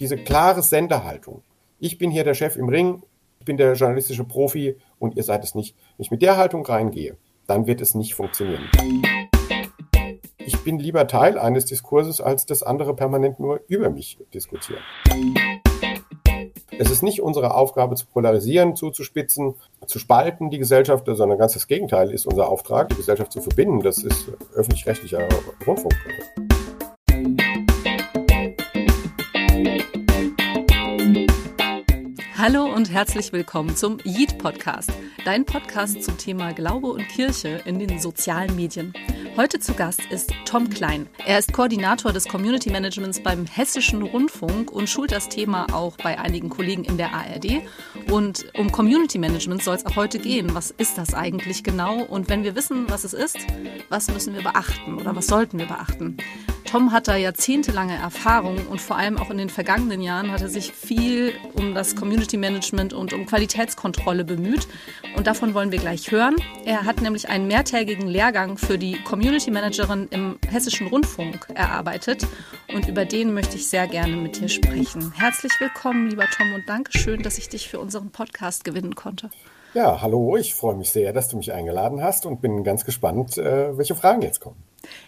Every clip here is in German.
Diese klare Senderhaltung. Ich bin hier der Chef im Ring, ich bin der journalistische Profi und ihr seid es nicht. Wenn ich mit der Haltung reingehe, dann wird es nicht funktionieren. Ich bin lieber Teil eines Diskurses, als dass andere permanent nur über mich diskutieren. Es ist nicht unsere Aufgabe zu polarisieren, zuzuspitzen, zu spalten die Gesellschaft, sondern ganz das Gegenteil ist unser Auftrag, die Gesellschaft zu verbinden. Das ist öffentlich-rechtlicher Rundfunk. Hallo und herzlich willkommen zum Yeet Podcast, dein Podcast zum Thema Glaube und Kirche in den sozialen Medien. Heute zu Gast ist Tom Klein. Er ist Koordinator des Community Managements beim Hessischen Rundfunk und schult das Thema auch bei einigen Kollegen in der ARD. Und um Community Management soll es auch heute gehen. Was ist das eigentlich genau? Und wenn wir wissen, was es ist, was müssen wir beachten oder was sollten wir beachten? Tom hat da jahrzehntelange Erfahrung und vor allem auch in den vergangenen Jahren hat er sich viel um das Community Management und um Qualitätskontrolle bemüht. Und davon wollen wir gleich hören. Er hat nämlich einen mehrtägigen Lehrgang für die Community Managerin im Hessischen Rundfunk erarbeitet. Und über den möchte ich sehr gerne mit dir sprechen. Herzlich willkommen, lieber Tom, und danke schön, dass ich dich für unseren Podcast gewinnen konnte. Ja, hallo, ich freue mich sehr, dass du mich eingeladen hast und bin ganz gespannt, äh, welche Fragen jetzt kommen.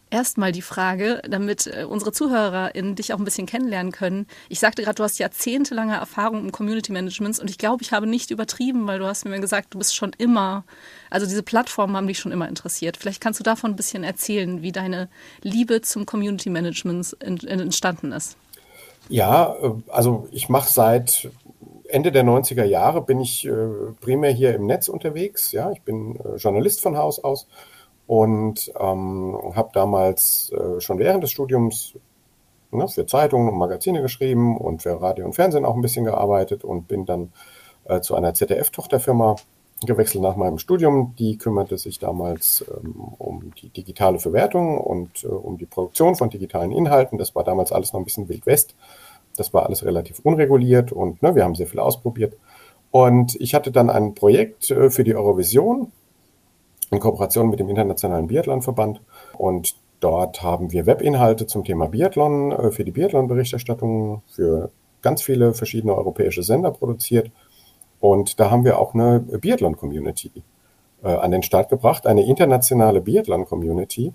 Erstmal die Frage, damit äh, unsere ZuhörerInnen dich auch ein bisschen kennenlernen können. Ich sagte gerade, du hast jahrzehntelange Erfahrung im Community Management und ich glaube, ich habe nicht übertrieben, weil du hast mir gesagt, du bist schon immer, also diese Plattformen haben dich schon immer interessiert. Vielleicht kannst du davon ein bisschen erzählen, wie deine Liebe zum Community Management entstanden ist. Ja, äh, also ich mache seit Ende der 90er Jahre bin ich äh, primär hier im Netz unterwegs. Ja, ich bin äh, Journalist von Haus aus und ähm, habe damals äh, schon während des Studiums ne, für Zeitungen und Magazine geschrieben und für Radio und Fernsehen auch ein bisschen gearbeitet und bin dann äh, zu einer ZDF-Tochterfirma gewechselt nach meinem Studium. Die kümmerte sich damals ähm, um die digitale Verwertung und äh, um die Produktion von digitalen Inhalten. Das war damals alles noch ein bisschen Wild West. Das war alles relativ unreguliert und ne, wir haben sehr viel ausprobiert. Und ich hatte dann ein Projekt äh, für die Eurovision in Kooperation mit dem Internationalen Biathlonverband. Und dort haben wir Webinhalte zum Thema Biathlon äh, für die Biathlon-Berichterstattung für ganz viele verschiedene europäische Sender produziert. Und da haben wir auch eine Biathlon-Community äh, an den Start gebracht, eine internationale Biathlon-Community.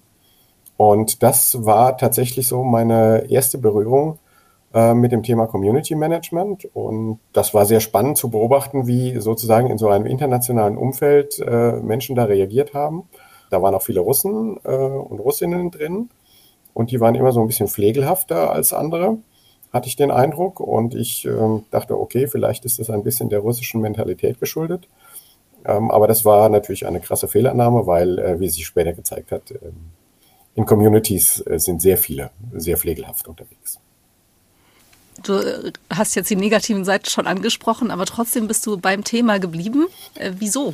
Und das war tatsächlich so meine erste Berührung äh, mit dem Thema Community Management. Und das war sehr spannend zu beobachten, wie sozusagen in so einem internationalen Umfeld äh, Menschen da reagiert haben. Da waren auch viele Russen äh, und Russinnen drin. Und die waren immer so ein bisschen pflegelhafter als andere, hatte ich den Eindruck. Und ich äh, dachte, okay, vielleicht ist das ein bisschen der russischen Mentalität geschuldet. Ähm, aber das war natürlich eine krasse Fehlannahme, weil, äh, wie sich später gezeigt hat, ähm, in Communities äh, sind sehr viele sehr pflegelhaft unterwegs. Du äh, hast jetzt die negativen Seiten schon angesprochen, aber trotzdem bist du beim Thema geblieben. Äh, wieso?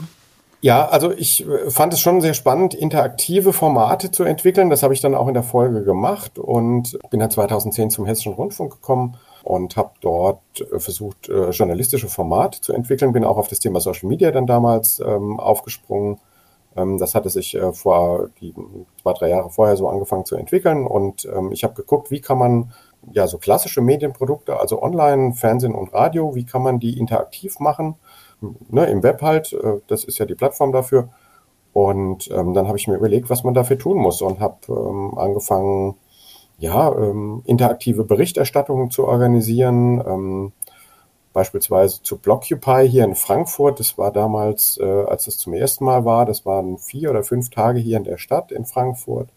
Ja, also ich äh, fand es schon sehr spannend, interaktive Formate zu entwickeln. Das habe ich dann auch in der Folge gemacht und bin dann 2010 zum Hessischen Rundfunk gekommen und habe dort äh, versucht, journalistische Formate zu entwickeln. Bin auch auf das Thema Social Media dann damals ähm, aufgesprungen. Ähm, das hatte sich äh, vor die, zwei, drei Jahre vorher so angefangen zu entwickeln und ähm, ich habe geguckt, wie kann man ja, so klassische Medienprodukte, also Online, Fernsehen und Radio, wie kann man die interaktiv machen? Ne, Im Web halt, äh, das ist ja die Plattform dafür. Und ähm, dann habe ich mir überlegt, was man dafür tun muss und habe ähm, angefangen, ja, ähm, interaktive Berichterstattungen zu organisieren, ähm, beispielsweise zu Blockupy hier in Frankfurt. Das war damals, äh, als es zum ersten Mal war, das waren vier oder fünf Tage hier in der Stadt in Frankfurt.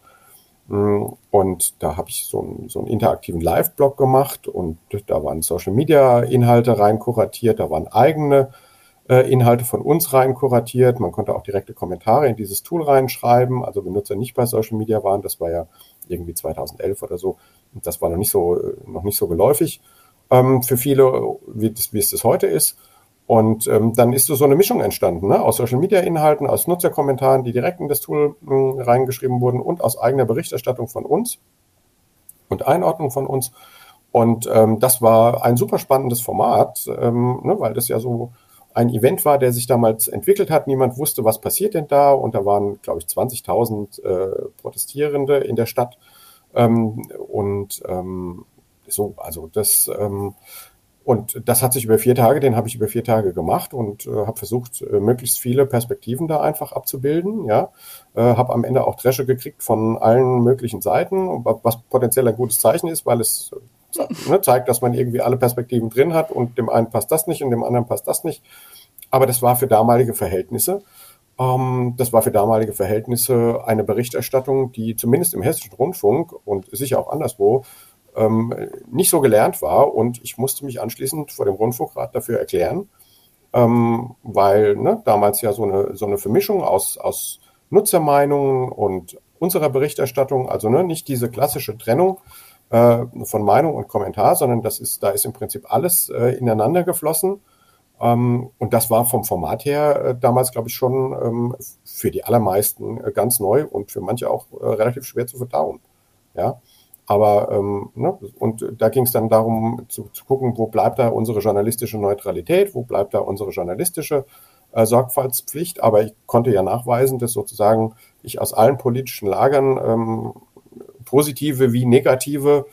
Mm, und da habe ich so, einen, so einen interaktiven Live-Blog gemacht und da waren Social-Media-Inhalte rein kuratiert, da waren eigene äh, Inhalte von uns rein kuratiert. Man konnte auch direkte Kommentare in dieses Tool reinschreiben, also Benutzer nicht bei Social Media waren. Das war ja irgendwie 2011 oder so. Das war noch nicht so, noch nicht so geläufig ähm, für viele, wie, das, wie es das heute ist. Und ähm, dann ist so eine Mischung entstanden, ne? aus Social-Media-Inhalten, aus Nutzerkommentaren, die direkt in das Tool mh, hm, reingeschrieben wurden und aus eigener Berichterstattung von uns und Einordnung von uns. Und ähm, das war ein super spannendes Format, ähm, ne? weil das ja so ein Event war, der sich damals entwickelt hat. Niemand wusste, was passiert denn da. Und da waren, glaube ich, 20.000 äh, Protestierende in der Stadt. Ähm, und ähm, So, also das ähm, und das hat sich über vier Tage, den habe ich über vier Tage gemacht und äh, habe versucht, äh, möglichst viele Perspektiven da einfach abzubilden. Ja, äh, habe am Ende auch Dresche gekriegt von allen möglichen Seiten, was potenziell ein gutes Zeichen ist, weil es äh, ne, zeigt, dass man irgendwie alle Perspektiven drin hat und dem einen passt das nicht und dem anderen passt das nicht. Aber das war für damalige Verhältnisse. Ähm, das war für damalige Verhältnisse eine Berichterstattung, die zumindest im Hessischen Rundfunk und sicher auch anderswo ähm, nicht so gelernt war. Und ich musste mich anschließend vor dem Rundfunkrat dafür erklären, ähm, weil ne, damals ja so eine, so eine Vermischung aus, aus Nutzermeinungen und unserer Berichterstattung, also ne, nicht diese klassische Trennung äh, von Meinung und Kommentar, sondern das ist, da ist im Prinzip alles äh, ineinander geflossen. Ähm, und das war vom Format her äh, damals, glaube ich, schon ähm, für die allermeisten äh, ganz neu und für manche auch äh, relativ schwer zu verdauen. Ja. Aber ähm, ne, und da ging es dann darum zu, zu, gucken, wo bleibt da unsere journalistische Neutralität, wo bleibt da unsere journalistische äh, Sorgfaltspflicht. Aber ich konnte ja nachweisen, dass sozusagen ich aus allen politischen Lagern ähm, positive wie negative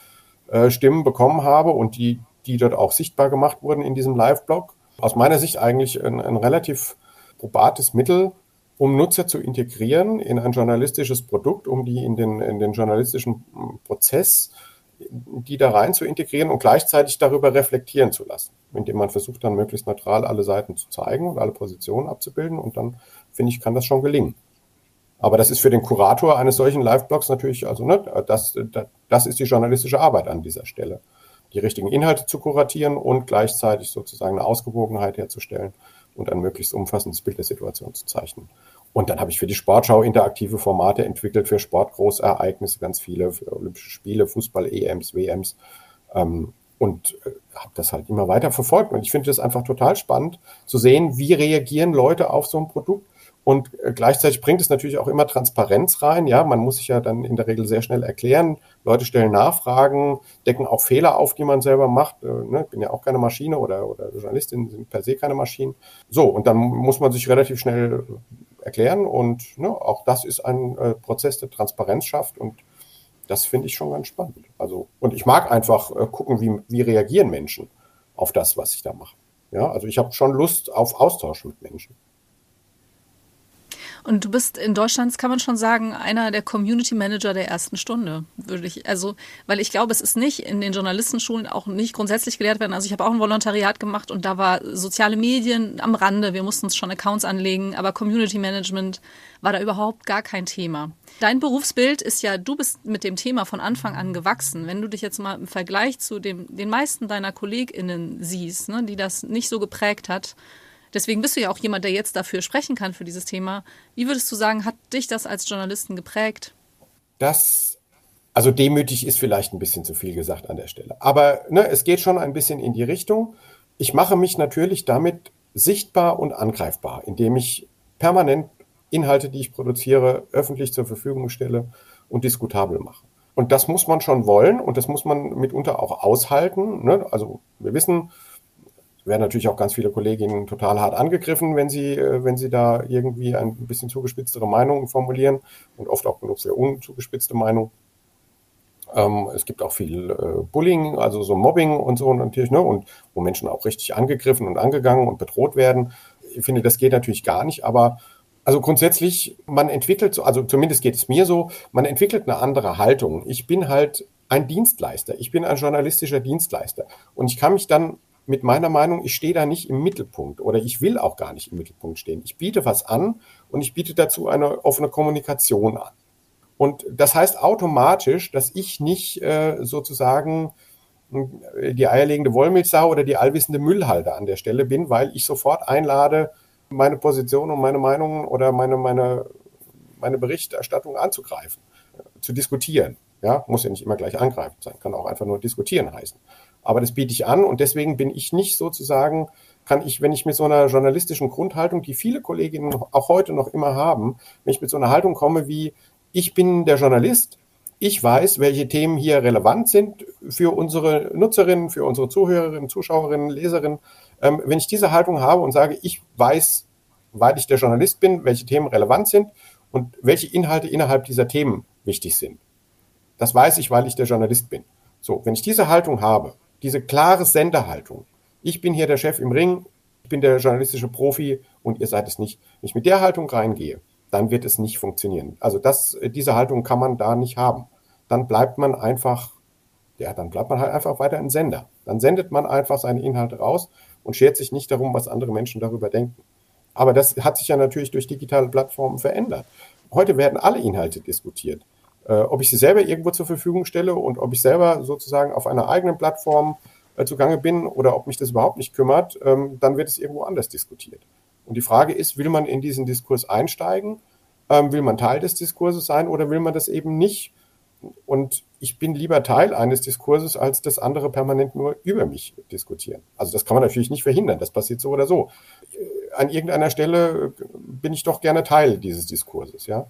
äh, Stimmen bekommen habe und die, die dort auch sichtbar gemacht wurden in diesem Live-Blog. Aus meiner Sicht eigentlich ein, ein relativ probates Mittel, um Nutzer zu integrieren in ein journalistisches Produkt, um die in den, in den journalistischen hm, Prozess, die da rein zu integrieren und gleichzeitig darüber reflektieren zu lassen, indem man versucht dann möglichst neutral alle Seiten zu zeigen und alle Positionen abzubilden und dann finde ich, kann das schon gelingen. Aber das ist für den Kurator eines solchen Live-Blogs natürlich, also ne, das, das, das ist die journalistische Arbeit an dieser Stelle. Die richtigen Inhalte zu kuratieren und gleichzeitig sozusagen eine Ausgewogenheit herzustellen und ein möglichst umfassendes Bild der Situation zu zeichnen. Und dann habe ich für die Sportschau interaktive Formate entwickelt, für Sportgroßereignisse, ganz viele, für Olympische Spiele, Fußball, EMs, WMs. Ähm, und äh, habe das halt immer weiter verfolgt. Und ich finde das einfach total spannend zu sehen, wie reagieren Leute auf so ein Produkt und äh, gleichzeitig bringt es natürlich auch immer Transparenz rein. Ja, man muss sich ja dann in der Regel sehr schnell erklären. Leute stellen Nachfragen, decken auch Fehler auf, die man selber macht. Äh, ne? Ich bin ja auch keine Maschine oder, oder Journalistin sind per se keine Maschinen. So, und dann muss man sich relativ schnell erklären. Und ne, auch das ist ein äh, Prozess, der Transparenz schafft. Und das finde ich schon ganz spannend. Also, und ich mag einfach äh, gucken, wie, wie reagieren Menschen auf das, was ich da mache. Ja, also ich habe schon Lust auf Austausch mit Menschen. Und du bist in Deutschland, kann man schon sagen, einer der Community Manager der ersten Stunde, würde ich. Also, weil ich glaube, es ist nicht in den Journalistenschulen auch nicht grundsätzlich gelehrt werden. Also ich habe auch ein Volontariat gemacht und da war soziale Medien am Rande. Wir mussten uns schon Accounts anlegen, aber Community Management war da überhaupt gar kein Thema. Dein Berufsbild ist ja, du bist mit dem Thema von Anfang an gewachsen. Wenn du dich jetzt mal im Vergleich zu dem, den meisten deiner KollegInnen siehst, ne, die das nicht so geprägt hat, Deswegen bist du ja auch jemand, der jetzt dafür sprechen kann für dieses Thema. Wie würdest du sagen, hat dich das als Journalisten geprägt? Das, also demütig ist vielleicht ein bisschen zu viel gesagt an der Stelle. Aber ne, es geht schon ein bisschen in die Richtung. Ich mache mich natürlich damit sichtbar und angreifbar, indem ich permanent Inhalte, die ich produziere, öffentlich zur Verfügung stelle und diskutabel mache. Und das muss man schon wollen und das muss man mitunter auch aushalten. Ne? Also wir wissen, werden natürlich auch ganz viele Kolleginnen total hart angegriffen, wenn sie, äh, wenn sie da irgendwie ein bisschen zugespitztere Meinungen formulieren und oft auch genug sehr unzugespitzte Meinungen. Ähm, es gibt auch viel äh, Bullying, also so Mobbing und so natürlich, ne, und wo Menschen auch richtig angegriffen und angegangen und bedroht werden. Ich finde, das geht natürlich gar nicht, aber also grundsätzlich, man entwickelt so, also zumindest geht es mir so, man entwickelt eine andere Haltung. Ich bin halt ein Dienstleister. Ich bin ein journalistischer Dienstleister. Und ich kann mich dann mit meiner Meinung, ich stehe da nicht im Mittelpunkt oder ich will auch gar nicht im Mittelpunkt stehen. Ich biete was an und ich biete dazu eine offene Kommunikation an. Und das heißt automatisch, dass ich nicht äh, sozusagen äh, die eierlegende Wollmilchsau oder die allwissende Müllhalter an der Stelle bin, weil ich sofort einlade, meine Position und meine Meinung oder meine, meine, meine Berichterstattung anzugreifen, äh, zu diskutieren. Ja, muss ja nicht immer gleich angreifen sein, kann auch einfach nur diskutieren heißen. Aber das biete ich an und deswegen bin ich nicht sozusagen, kann ich, wenn ich mit so einer journalistischen Grundhaltung, die viele Kolleginnen auch heute noch immer haben, wenn ich mit so einer Haltung komme wie, ich bin der Journalist, ich weiß, welche Themen hier relevant sind für unsere Nutzerinnen, für unsere Zuhörerinnen, Zuschauerinnen, Leserinnen. Ähm, wenn ich diese Haltung habe und sage, ich weiß, weil ich der Journalist bin, welche Themen relevant sind und welche Inhalte innerhalb dieser Themen wichtig sind. Das weiß ich, weil ich der Journalist bin. So, wenn ich diese Haltung habe, diese klare Senderhaltung, ich bin hier der Chef im Ring, ich bin der journalistische Profi und ihr seid es nicht. Wenn ich mit der Haltung reingehe, dann wird es nicht funktionieren. Also das, diese Haltung kann man da nicht haben. Dann bleibt man einfach, ja, dann bleibt man halt einfach weiter ein Sender. Dann sendet man einfach seine Inhalte raus und schert sich nicht darum, was andere Menschen darüber denken. Aber das hat sich ja natürlich durch digitale Plattformen verändert. Heute werden alle Inhalte diskutiert. Äh, ob ich sie selber irgendwo zur Verfügung stelle und ob ich selber sozusagen auf einer eigenen Plattform äh, zugange bin oder ob mich das überhaupt nicht kümmert, ähm, dann wird es irgendwo anders diskutiert. Und die Frage ist, will man in diesen Diskurs einsteigen? Ähm, will man Teil des Diskurses sein oder will man das eben nicht? Und ich bin lieber Teil eines Diskurses, als dass andere permanent nur über mich diskutieren. Also das kann man natürlich nicht verhindern, das passiert so oder so. Äh, an irgendeiner Stelle bin ich doch gerne Teil dieses Diskurses, ja.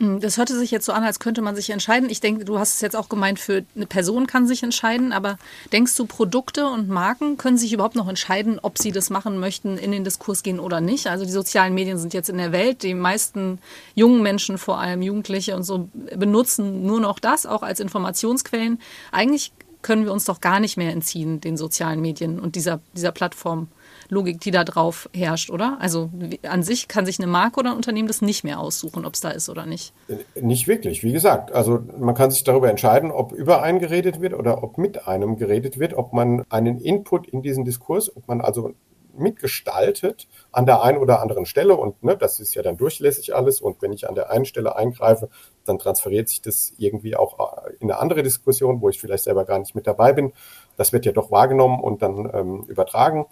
Hm, das hörte sich jetzt so an, als könnte man sich entscheiden. Ich denke, du hast es jetzt auch gemeint, für eine Person kann sich entscheiden, aber denkst du, Produkte und Marken können sich überhaupt noch entscheiden, ob sie das machen möchten, in den Diskurs gehen oder nicht? Also die sozialen Medien sind jetzt in der Welt, die meisten jungen Menschen, vor allem Jugendliche und so, benutzen nur noch das, auch als Informationsquellen. Eigentlich können wir uns doch gar nicht mehr entziehen, den sozialen Medien und dieser, dieser Plattform. Logik, die da drauf herrscht, oder? Also an sich kann sich eine Marke oder ein Unternehmen das nicht mehr aussuchen, ob es da ist oder nicht. Nicht wirklich, wie gesagt. Also man kann sich darüber entscheiden, ob über einen geredet wird oder ob mit einem geredet wird, ob man einen Input in diesen Diskurs, ob man also mitgestaltet an der einen oder anderen Stelle und ne, das ist ja dann durchlässig alles und wenn ich an der einen Stelle eingreife, dann transferiert sich das irgendwie auch in eine andere Diskussion, wo ich vielleicht selber gar nicht mit dabei bin. Das wird ja doch wahrgenommen und dann ähm, übertragen.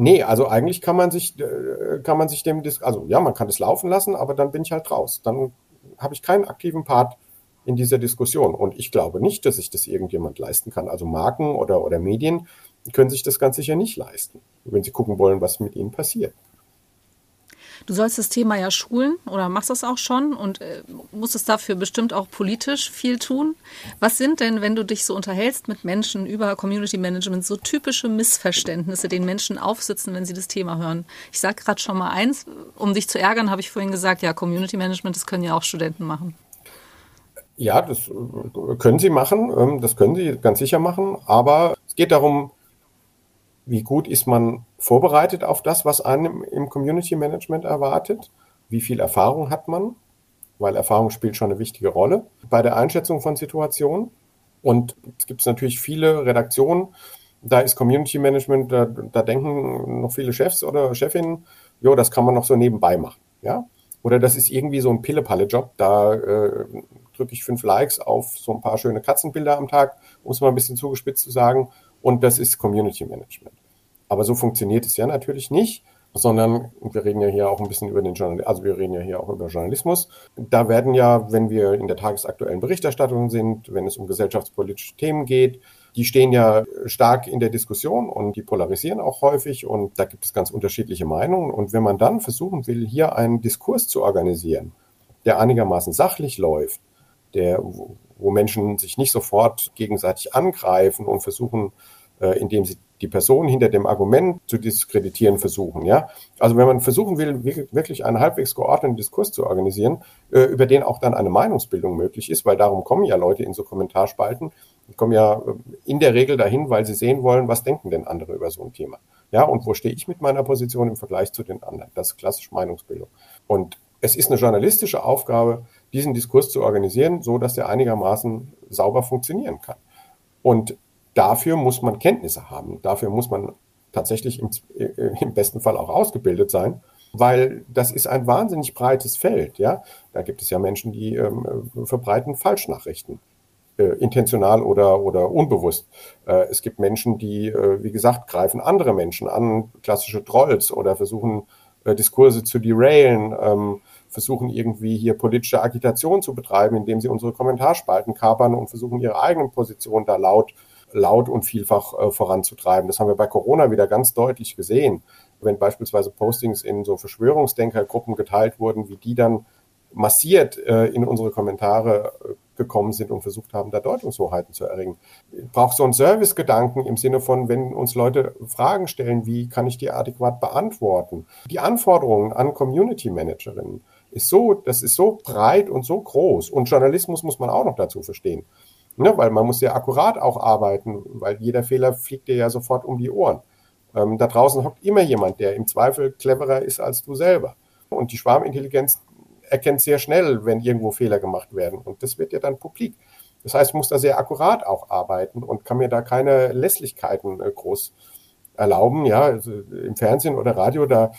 Nee, also eigentlich kann man sich, äh, kann man sich dem, also ja, man kann das laufen lassen, aber dann bin ich halt raus. Dann habe ich keinen aktiven Part in dieser Diskussion. Und ich glaube nicht, dass sich das irgendjemand leisten kann. Also Marken oder, oder Medien können sich das ganz sicher nicht leisten, wenn sie gucken wollen, was mit ihnen passiert. Du sollst das Thema ja schulen oder machst das auch schon und äh, musstest dafür bestimmt auch politisch viel tun. Was sind denn, wenn du dich so unterhältst mit Menschen über Community Management, so typische Missverständnisse, den Menschen aufsitzen, wenn sie das Thema hören? Ich sage gerade schon mal eins, um dich zu ärgern, habe ich vorhin gesagt, ja, Community Management, das können ja auch Studenten machen. Ja, das äh, können sie machen, ähm, das können sie ganz sicher machen, aber es geht darum, wie gut ist man vorbereitet auf das, was einem im Community Management erwartet? Wie viel Erfahrung hat man? Weil Erfahrung spielt schon eine wichtige Rolle bei der Einschätzung von Situationen. Und es gibt natürlich viele Redaktionen, da ist Community Management, da, da denken noch viele Chefs oder Chefinnen, jo, das kann man noch so nebenbei machen, ja. Oder das ist irgendwie so ein Pille-Palle-Job, da äh, drücke ich fünf Likes auf so ein paar schöne Katzenbilder am Tag, um es mal ein bisschen zugespitzt zu sagen, und das ist Community Management. Aber so funktioniert es ja natürlich nicht, sondern wir reden ja hier auch ein bisschen über den Journalismus, also wir reden ja hier auch über Journalismus. Da werden ja, wenn wir in der tagesaktuellen Berichterstattung sind, wenn es um gesellschaftspolitische Themen geht, die stehen ja stark in der Diskussion und die polarisieren auch häufig und da gibt es ganz unterschiedliche Meinungen. Und wenn man dann versuchen will, hier einen Diskurs zu organisieren, der einigermaßen sachlich läuft, der, wo Menschen sich nicht sofort gegenseitig angreifen und versuchen, äh, indem sie die Person hinter dem Argument zu diskreditieren versuchen. Ja? Also wenn man versuchen will, wirklich einen halbwegs geordneten Diskurs zu organisieren, äh, über den auch dann eine Meinungsbildung möglich ist, weil darum kommen ja Leute in so Kommentarspalten, die kommen ja äh, in der Regel dahin, weil sie sehen wollen, was denken denn andere über so ein Thema. Ja, und wo stehe ich mit meiner Position im Vergleich zu den anderen? Das ist klassisch Meinungsbildung. Und es ist eine journalistische Aufgabe, diesen Diskurs zu organisieren, so dass der einigermaßen sauber funktionieren kann. Und dafür muss man Kenntnisse haben. Dafür muss man tatsächlich im, äh, im besten Fall auch ausgebildet sein, weil das ist ein wahnsinnig breites Feld. Ja, da gibt es ja Menschen, die ähm, verbreiten Falschnachrichten, äh, intentional oder oder unbewusst. Äh, es gibt Menschen, die, äh, wie gesagt, greifen andere Menschen an, klassische Trolls oder versuchen äh, Diskurse zu derailen. Ähm, versuchen irgendwie hier politische Agitation zu betreiben, indem sie unsere Kommentarspalten kapern und versuchen ihre eigenen Positionen da laut laut und vielfach äh, voranzutreiben. Das haben wir bei Corona wieder ganz deutlich gesehen. Wenn beispielsweise Postings in so Verschwörungsdenkergruppen geteilt wurden, wie die dann massiert äh, in unsere Kommentare äh, gekommen sind und versucht haben, da Deutungshoheiten zu erringen. Ich brauche so einen Servicegedanken im Sinne von, wenn uns Leute Fragen stellen, wie kann ich die adäquat beantworten? Die Anforderungen an Community Managerinnen ist so, das ist so breit und so groß und Journalismus muss man auch noch dazu verstehen. Ne? Weil man muss sehr akkurat auch arbeiten, weil jeder Fehler fliegt dir ja sofort um die Ohren. Ähm, da draußen hockt immer jemand, der im Zweifel cleverer ist als du selber. Und die Schwarmintelligenz erkennt sehr schnell, wenn irgendwo Fehler gemacht werden. Und das wird ja dann publik. Das heißt, ich muss da sehr akkurat auch arbeiten und kann mir da keine Lässlichkeiten äh, groß erlauben. Ja, also im Fernsehen oder Radio, da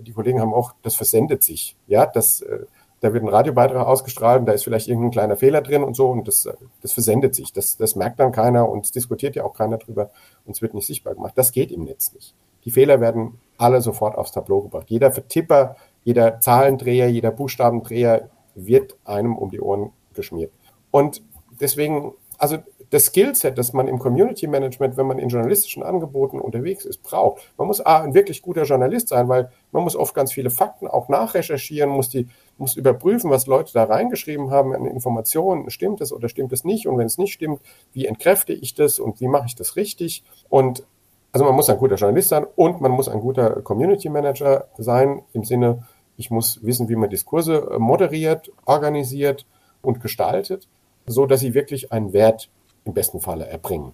die Kollegen haben auch, das versendet sich. Ja, das, äh, da wird ein Radiobeitrag ausgestrahlt und da ist vielleicht irgendein kleiner Fehler drin und so und das, das versendet sich. Das, das merkt dann keiner und es diskutiert ja auch keiner drüber und es wird nicht sichtbar gemacht. Das geht im Netz nicht. Die Fehler werden alle sofort aufs Tableau gebracht. Jeder Vertipper, jeder Zahlendreher, jeder Buchstabendreher wird einem um die Ohren geschmiert. Und deswegen, also das Skillset, das man im Community Management, wenn man in journalistischen Angeboten unterwegs ist, braucht. Man muss A, ein wirklich guter Journalist sein, weil man muss oft ganz viele Fakten auch nachrecherchieren, muss die, muss überprüfen, was Leute da reingeschrieben haben an Informationen. Stimmt es oder stimmt es nicht? Und wenn es nicht stimmt, wie entkräfte ich das und wie mache ich das richtig? Und also man muss ein guter Journalist sein und man muss ein guter Community Manager sein im Sinne, ich muss wissen, wie man Diskurse moderiert, organisiert und gestaltet, so dass sie wirklich einen Wert im besten Falle erbringen.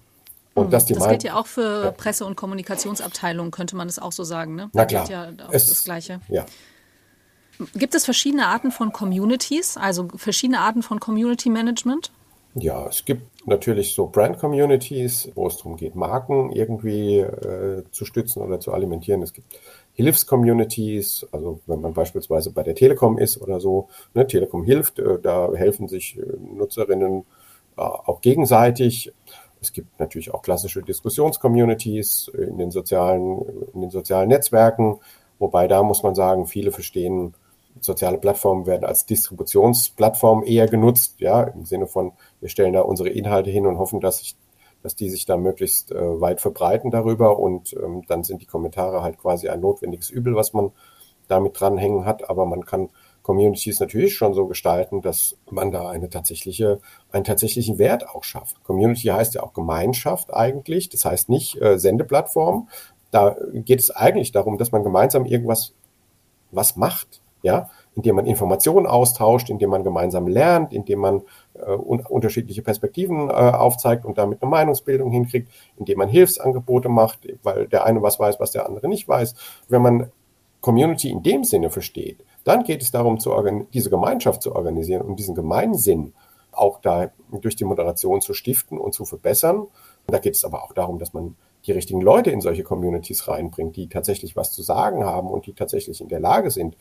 Und hm, die das gilt ja auch für Presse- und Kommunikationsabteilungen, könnte man das auch so sagen. Ne? Da Na klar. ja das Gleiche. Ja. Gibt es verschiedene Arten von Communities, also verschiedene Arten von Community Management? Ja, es gibt natürlich so Brand-Communities, wo es darum geht, Marken irgendwie äh, zu stützen oder zu alimentieren. Es gibt Hilfs-Communities, also wenn man beispielsweise bei der Telekom ist oder so, ne, Telekom hilft, äh, da helfen sich äh, Nutzerinnen äh, auch gegenseitig. Es gibt natürlich auch klassische Diskussionscommunities in den sozialen, in den sozialen Netzwerken, wobei da muss man sagen, viele verstehen, soziale Plattformen werden als Distributionsplattform eher genutzt, ja, im Sinne von, wir stellen da unsere Inhalte hin und hoffen, dass sich dass die sich da möglichst äh, weit verbreiten darüber und ähm, dann sind die Kommentare halt quasi ein notwendiges Übel, was man damit dranhängen hat, aber man kann Communities natürlich schon so gestalten, dass man da eine tatsächliche, einen tatsächlichen Wert auch schafft. Community heißt ja auch Gemeinschaft eigentlich. Das heißt nicht äh, Sendeplattform. Da geht es eigentlich darum, dass man gemeinsam irgendwas was macht, ja, indem man Informationen austauscht, indem man gemeinsam lernt, indem man äh, un unterschiedliche Perspektiven äh, aufzeigt und damit eine Meinungsbildung hinkriegt, indem man Hilfsangebote macht, weil der eine was weiß, was der andere nicht weiß. Wenn man Community in dem Sinne versteht, dann geht es darum, diese Gemeinschaft zu organisieren und diesen Gemeinsinn auch da durch die Moderation zu stiften und zu verbessern. Und da geht es aber auch darum, dass man die richtigen Leute in solche Communities reinbringt, die tatsächlich was zu sagen haben und die tatsächlich in der Lage sind,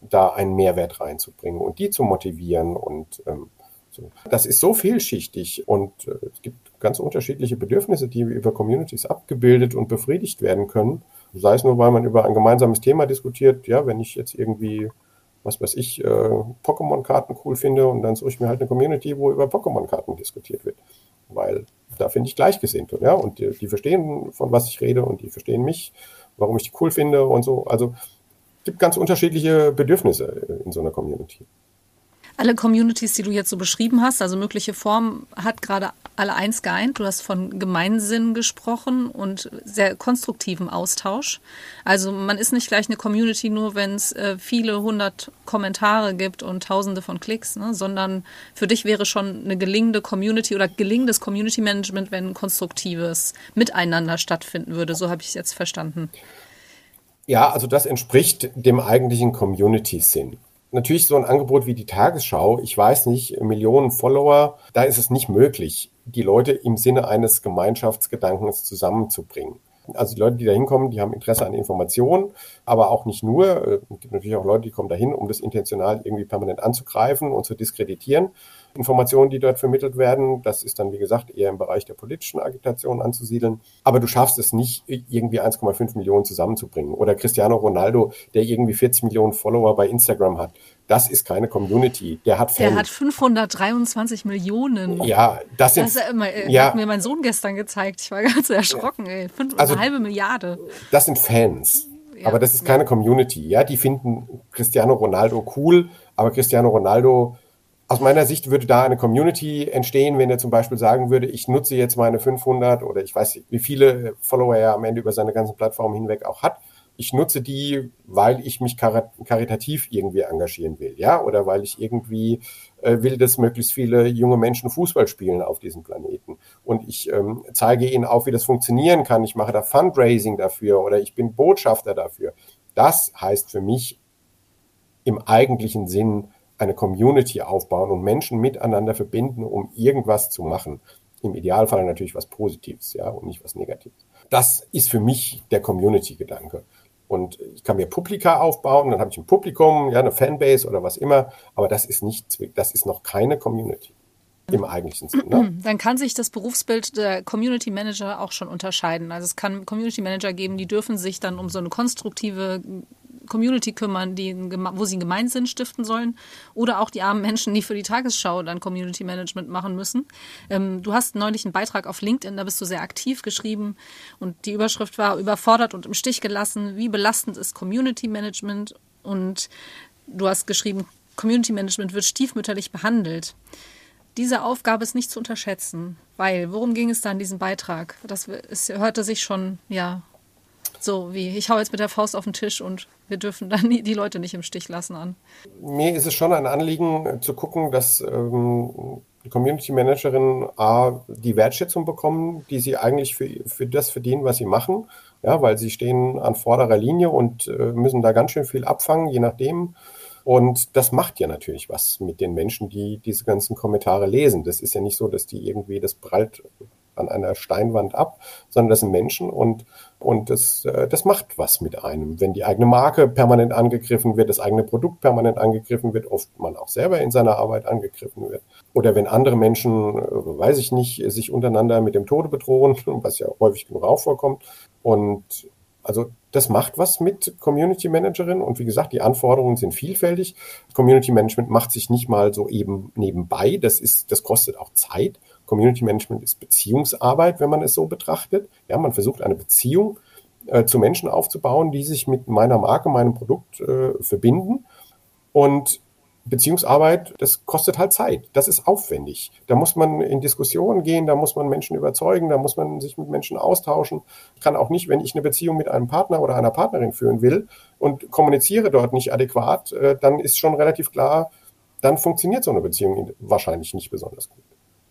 da einen Mehrwert reinzubringen und die zu motivieren und ähm, so. Das ist so vielschichtig und äh, es gibt ganz unterschiedliche Bedürfnisse, die über Communities abgebildet und befriedigt werden können. Sei es nur, weil man über ein gemeinsames Thema diskutiert. Ja, wenn ich jetzt irgendwie was weiß ich, äh, Pokémon-Karten cool finde und dann suche ich mir halt eine Community, wo über Pokémon-Karten diskutiert wird. Weil da finde ich Gleichgesinnte, ja, und die, die, verstehen, von was ich rede und die verstehen mich, warum ich die cool finde und so. Also gibt ganz unterschiedliche Bedürfnisse in so einer Community alle Communities, die du jetzt so beschrieben hast, also mögliche Formen, hat gerade alle eins geeint. Du hast von Gemeinsinn gesprochen und sehr konstruktivem Austausch. Also man ist nicht gleich eine Community nur, wenn es äh, viele hundert Kommentare gibt und tausende von Klicks, ne? sondern für dich wäre schon eine gelingende Community oder gelingendes Community Management, wenn ein konstruktives Miteinander stattfinden würde. So habe ich es jetzt verstanden. Ja, also das entspricht dem eigentlichen Community-Sinn natürlich so ein Angebot wie die Tagesschau, ich weiß nicht, Millionen Follower, da ist es nicht möglich, die Leute im Sinne eines Gemeinschaftsgedankens zusammenzubringen. Also die Leute, die da hinkommen, die haben Interesse an Informationen, aber auch nicht nur. Es gibt natürlich auch Leute, die kommen dahin, um das intentional irgendwie permanent anzugreifen und zu diskreditieren. Informationen, die dort vermittelt werden, das ist dann, wie gesagt, eher im Bereich der politischen Agitation anzusiedeln. Aber du schaffst es nicht, irgendwie 1,5 Millionen zusammenzubringen. Oder Cristiano Ronaldo, der irgendwie 40 Millionen Follower bei Instagram hat. Das ist keine Community. Der hat Fans. Der hat 523 Millionen. Ja, das sind. Das immer, äh, ja, hat mir mein Sohn gestern gezeigt. Ich war ganz erschrocken. Ey. Fünf, also, eine halbe Milliarde. Das sind Fans. Ja, aber das ist keine Community. Ja, die finden Cristiano Ronaldo cool, aber Cristiano Ronaldo aus meiner Sicht würde da eine Community entstehen, wenn er zum Beispiel sagen würde, ich nutze jetzt meine 500 oder ich weiß nicht, wie viele Follower er am Ende über seine ganzen Plattformen hinweg auch hat ich nutze die, weil ich mich karitativ irgendwie engagieren will, ja, oder weil ich irgendwie äh, will, dass möglichst viele junge Menschen Fußball spielen auf diesem Planeten. Und ich ähm, zeige ihnen auch, wie das funktionieren kann. Ich mache da Fundraising dafür oder ich bin Botschafter dafür. Das heißt für mich im eigentlichen Sinn eine Community aufbauen und Menschen miteinander verbinden, um irgendwas zu machen. Im Idealfall natürlich was Positives, ja, und nicht was Negatives. Das ist für mich der Community-Gedanke. Und ich kann mir Publika aufbauen, dann habe ich ein Publikum, ja, eine Fanbase oder was immer, aber das ist nicht, das ist noch keine Community im eigentlichen Sinne. Ne? Dann kann sich das Berufsbild der Community Manager auch schon unterscheiden. Also es kann Community Manager geben, die dürfen sich dann um so eine konstruktive Community kümmern, die, wo sie einen Gemeinsinn stiften sollen. Oder auch die armen Menschen, die für die Tagesschau dann Community Management machen müssen. Ähm, du hast neulich einen Beitrag auf LinkedIn, da bist du sehr aktiv geschrieben. Und die Überschrift war überfordert und im Stich gelassen. Wie belastend ist Community Management? Und du hast geschrieben, Community Management wird stiefmütterlich behandelt. Diese Aufgabe ist nicht zu unterschätzen, weil worum ging es da in diesem Beitrag? Das es hörte sich schon ja so wie, ich hau jetzt mit der Faust auf den Tisch und wir dürfen dann die Leute nicht im Stich lassen an. Mir ist es schon ein Anliegen äh, zu gucken, dass ähm, die Community Managerinnen A, die Wertschätzung bekommen, die sie eigentlich für, für das verdienen, was sie machen. Ja, weil sie stehen an vorderer Linie und äh, müssen da ganz schön viel abfangen, je nachdem. Und das macht ja natürlich was mit den Menschen, die diese ganzen Kommentare lesen. Das ist ja nicht so, dass die irgendwie das prallt an einer Steinwand ab, sondern das sind Menschen und, und das, äh, das macht was mit einem. Wenn die eigene Marke permanent angegriffen wird, das eigene Produkt permanent angegriffen wird, oft man auch selber in seiner Arbeit angegriffen wird. Oder wenn andere Menschen, äh, weiß ich nicht, sich untereinander mit dem Tode bedrohen, was ja häufig genug auch vorkommt. Und also das macht was mit Community Managerin und wie gesagt, die Anforderungen sind vielfältig. Community Management macht sich nicht mal so eben nebenbei. Das ist, das kostet auch Zeit. Community Management ist Beziehungsarbeit, wenn man es so betrachtet. Ja, man versucht eine Beziehung äh, zu Menschen aufzubauen, die sich mit meiner Marke, meinem Produkt äh, verbinden. Und Beziehungsarbeit, das kostet halt Zeit. Das ist aufwendig. Da muss man in Diskussionen gehen, da muss man Menschen überzeugen, da muss man sich mit Menschen austauschen. Kann auch nicht, wenn ich eine Beziehung mit einem Partner oder einer Partnerin führen will und kommuniziere dort nicht adäquat, äh, dann ist schon relativ klar, dann funktioniert so eine Beziehung wahrscheinlich nicht besonders gut.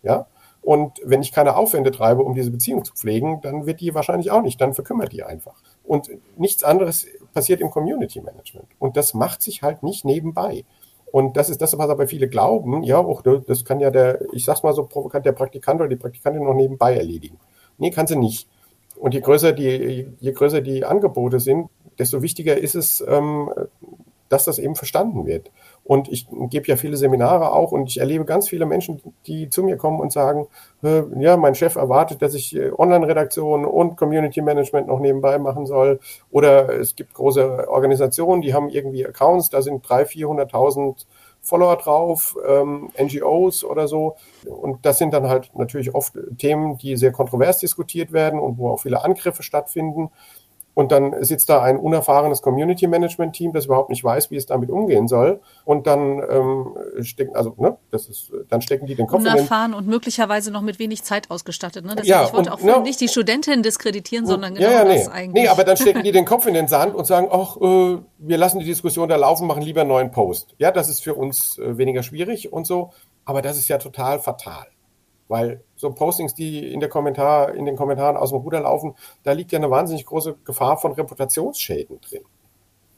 Ja? Und wenn ich keine Aufwände treibe, um diese Beziehung zu pflegen, dann wird die wahrscheinlich auch nicht, dann verkümmert die einfach. Und nichts anderes passiert im Community Management. Und das macht sich halt nicht nebenbei. Und das ist das, was aber viele glauben, ja, auch das kann ja der, ich sag's mal so provokant, der Praktikant oder die Praktikantin noch nebenbei erledigen. Nee, kann sie nicht. Und je größer die, je größer die Angebote sind, desto wichtiger ist es, ähm, dass das eben verstanden wird. Und ich gebe ja viele Seminare auch und ich erlebe ganz viele Menschen, die zu mir kommen und sagen, ja, mein Chef erwartet, dass ich äh, Online-Redaktion und Community Management noch nebenbei machen soll. Oder es gibt große Organisationen, die haben irgendwie Accounts, da sind 300.000, 400.000 Follower drauf, ähm, NGOs oder so. Und das sind dann halt natürlich oft Themen, die sehr kontrovers diskutiert werden und wo auch viele Angriffe stattfinden. Und dann sitzt da ein unerfahrenes Community Management Team, das überhaupt nicht weiß, wie es damit umgehen soll. Und dann ähm, stecken, also ne, das ist, dann stecken die den Kopf unerfahren in den, und möglicherweise noch mit wenig Zeit ausgestattet. Ne? Das ja, ich wollte und, auch ne, nicht die Studentin diskreditieren, sondern genau ja, ja, nee, das eigentlich. Nee, aber dann stecken die den Kopf in den Sand und sagen, ach, äh, wir lassen die Diskussion da laufen, machen lieber einen neuen Post. Ja, das ist für uns äh, weniger schwierig und so. Aber das ist ja total fatal. Weil so Postings, die in, der Kommentar, in den Kommentaren aus dem Ruder laufen, da liegt ja eine wahnsinnig große Gefahr von Reputationsschäden drin.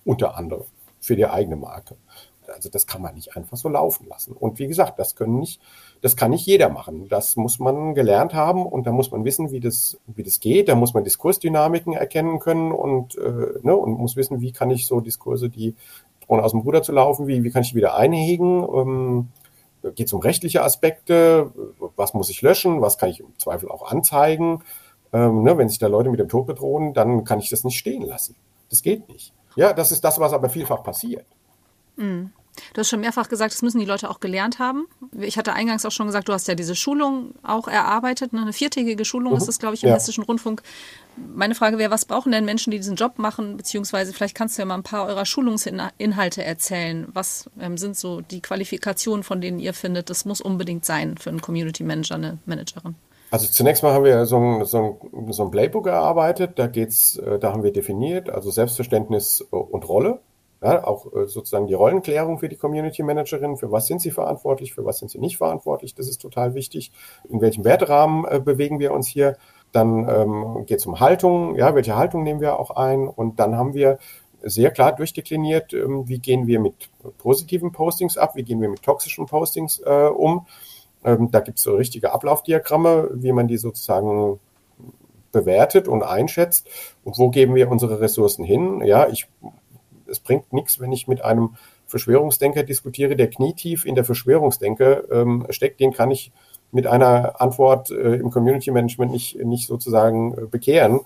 Unter anderem für die eigene Marke. Also das kann man nicht einfach so laufen lassen. Und wie gesagt, das können nicht, das kann nicht jeder machen. Das muss man gelernt haben und da muss man wissen, wie das, wie das geht. Da muss man Diskursdynamiken erkennen können und, äh, ne, und muss wissen, wie kann ich so Diskurse, die drohen aus dem Ruder zu laufen, wie, wie kann ich die wieder einhegen. Ähm, geht es um rechtliche Aspekte, was muss ich löschen, was kann ich im Zweifel auch anzeigen. Ähm, ne, wenn sich da Leute mit dem Tod bedrohen, dann kann ich das nicht stehen lassen. Das geht nicht. Ja, das ist das, was aber vielfach passiert. Mhm. Du hast schon mehrfach gesagt, das müssen die Leute auch gelernt haben. Ich hatte eingangs auch schon gesagt, du hast ja diese Schulung auch erarbeitet. Ne? Eine viertägige Schulung mhm. ist es, glaube ich, im ja. Hessischen Rundfunk. Meine Frage wäre, was brauchen denn Menschen, die diesen Job machen? Beziehungsweise vielleicht kannst du ja mal ein paar eurer Schulungsinhalte erzählen. Was ähm, sind so die Qualifikationen, von denen ihr findet, das muss unbedingt sein für einen Community Manager, eine Managerin? Also zunächst mal haben wir so ein, so ein, so ein Playbook erarbeitet, da geht's, äh, da haben wir definiert, also Selbstverständnis und Rolle. Ja, auch äh, sozusagen die Rollenklärung für die Community Managerin. Für was sind sie verantwortlich? Für was sind sie nicht verantwortlich? Das ist total wichtig. In welchem Werterahmen äh, bewegen wir uns hier? Dann ähm, geht es um Haltung. Ja, welche Haltung nehmen wir auch ein? Und dann haben wir sehr klar durchdekliniert, ähm, wie gehen wir mit positiven Postings ab? Wie gehen wir mit toxischen Postings äh, um? Ähm, da gibt es so richtige Ablaufdiagramme, wie man die sozusagen bewertet und einschätzt und wo geben wir unsere Ressourcen hin. Ja, ich es bringt nichts, wenn ich mit einem Verschwörungsdenker diskutiere, der knietief in der Verschwörungsdenke ähm, steckt, den kann ich mit einer Antwort äh, im Community Management nicht, nicht sozusagen äh, bekehren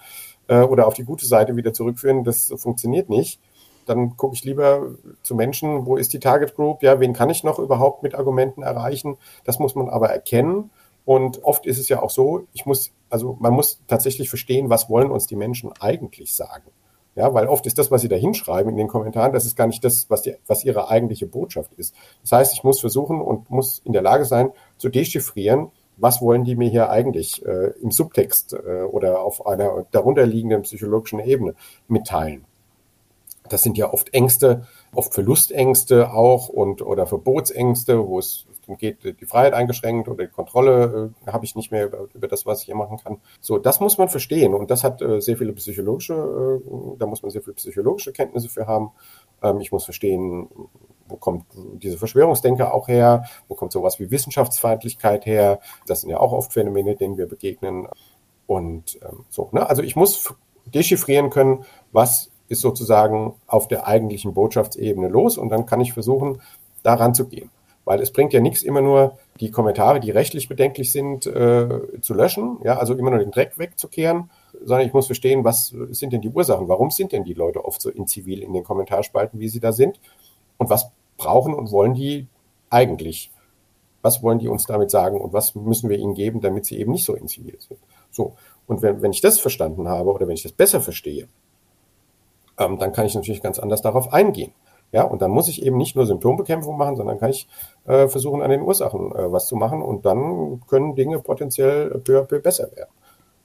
äh, oder auf die gute Seite wieder zurückführen. Das funktioniert nicht. Dann gucke ich lieber zu Menschen, wo ist die Target Group, ja, wen kann ich noch überhaupt mit Argumenten erreichen? Das muss man aber erkennen. Und oft ist es ja auch so, ich muss, also man muss tatsächlich verstehen, was wollen uns die Menschen eigentlich sagen. Ja, weil oft ist das, was sie da hinschreiben in den Kommentaren, das ist gar nicht das, was, die, was ihre eigentliche Botschaft ist. Das heißt, ich muss versuchen und muss in der Lage sein, zu dechiffrieren, was wollen die mir hier eigentlich äh, im Subtext äh, oder auf einer darunterliegenden psychologischen Ebene mitteilen. Das sind ja oft Ängste, oft Verlustängste auch und oder Verbotsängste, wo es geht die Freiheit eingeschränkt oder die Kontrolle äh, habe ich nicht mehr über, über, das, was ich hier machen kann. So, das muss man verstehen und das hat äh, sehr viele psychologische, äh, da muss man sehr viele psychologische Kenntnisse für haben. Ähm, ich muss verstehen, wo kommt diese Verschwörungsdenker auch her, wo kommt sowas wie Wissenschaftsfeindlichkeit her. Das sind ja auch oft Phänomene, denen wir begegnen. Und ähm, so, ne? Also ich muss dechiffrieren können, was ist sozusagen auf der eigentlichen Botschaftsebene los und dann kann ich versuchen, daran zu gehen. Weil es bringt ja nichts, immer nur die Kommentare, die rechtlich bedenklich sind, äh, zu löschen, ja, also immer nur den Dreck wegzukehren, sondern ich muss verstehen, was sind denn die Ursachen? Warum sind denn die Leute oft so in zivil in den Kommentarspalten, wie sie da sind? Und was brauchen und wollen die eigentlich? Was wollen die uns damit sagen und was müssen wir ihnen geben, damit sie eben nicht so in zivil sind? So. Und wenn, wenn ich das verstanden habe oder wenn ich das besser verstehe, ähm, dann kann ich natürlich ganz anders darauf eingehen. Ja, und dann muss ich eben nicht nur Symptombekämpfung machen, sondern kann ich äh, versuchen, an den Ursachen äh, was zu machen und dann können Dinge potenziell peu à peu besser werden.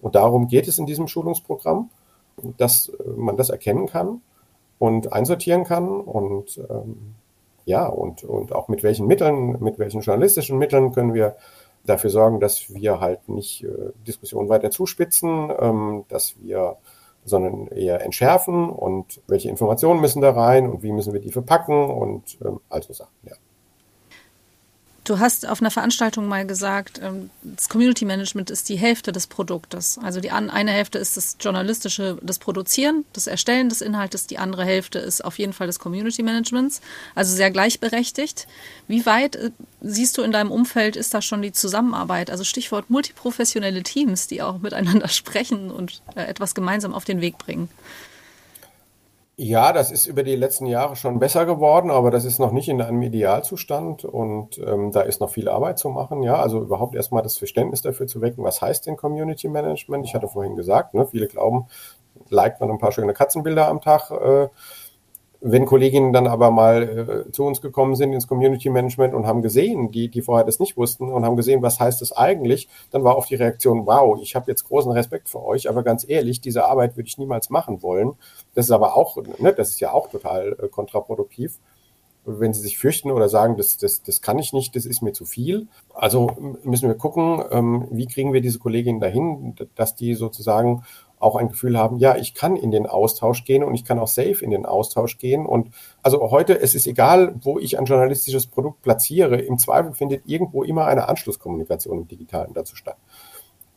Und darum geht es in diesem Schulungsprogramm, dass äh, man das erkennen kann und einsortieren kann und ähm, ja, und, und auch mit welchen Mitteln, mit welchen journalistischen Mitteln können wir dafür sorgen, dass wir halt nicht äh, Diskussionen weiter zuspitzen, ähm, dass wir sondern eher entschärfen und welche Informationen müssen da rein und wie müssen wir die verpacken und ähm, also Sachen, ja. Du hast auf einer Veranstaltung mal gesagt, ähm, das Community Management ist die Hälfte des Produktes. Also die eine Hälfte ist das journalistische, das Produzieren, das Erstellen des Inhaltes, die andere Hälfte ist auf jeden Fall des Community Managements. Also sehr gleichberechtigt. Wie weit äh, siehst du in deinem Umfeld ist da schon die Zusammenarbeit? Also Stichwort multiprofessionelle Teams, die auch miteinander sprechen und äh, etwas gemeinsam auf den Weg bringen. Ja, das ist über die letzten Jahre schon besser geworden, aber das ist noch nicht in einem Idealzustand und ähm, da ist noch viel Arbeit zu machen. Ja, also überhaupt erstmal das Verständnis dafür zu wecken, was heißt denn Community Management? Ich hatte vorhin gesagt, ne, viele glauben, liked man ein paar schöne Katzenbilder am Tag. Äh, wenn Kolleginnen dann aber mal äh, zu uns gekommen sind ins Community Management und haben gesehen, die, die vorher das nicht wussten und haben gesehen, was heißt das eigentlich, dann war oft die Reaktion, wow, ich habe jetzt großen Respekt für euch, aber ganz ehrlich, diese Arbeit würde ich niemals machen wollen. Das ist aber auch, ne, das ist ja auch total äh, kontraproduktiv wenn sie sich fürchten oder sagen, das, das, das kann ich nicht, das ist mir zu viel. Also müssen wir gucken, ähm, wie kriegen wir diese Kolleginnen dahin, dass die sozusagen auch ein Gefühl haben, ja, ich kann in den Austausch gehen und ich kann auch safe in den Austausch gehen. Und also heute, es ist egal, wo ich ein journalistisches Produkt platziere, im Zweifel findet irgendwo immer eine Anschlusskommunikation im Digitalen dazu statt.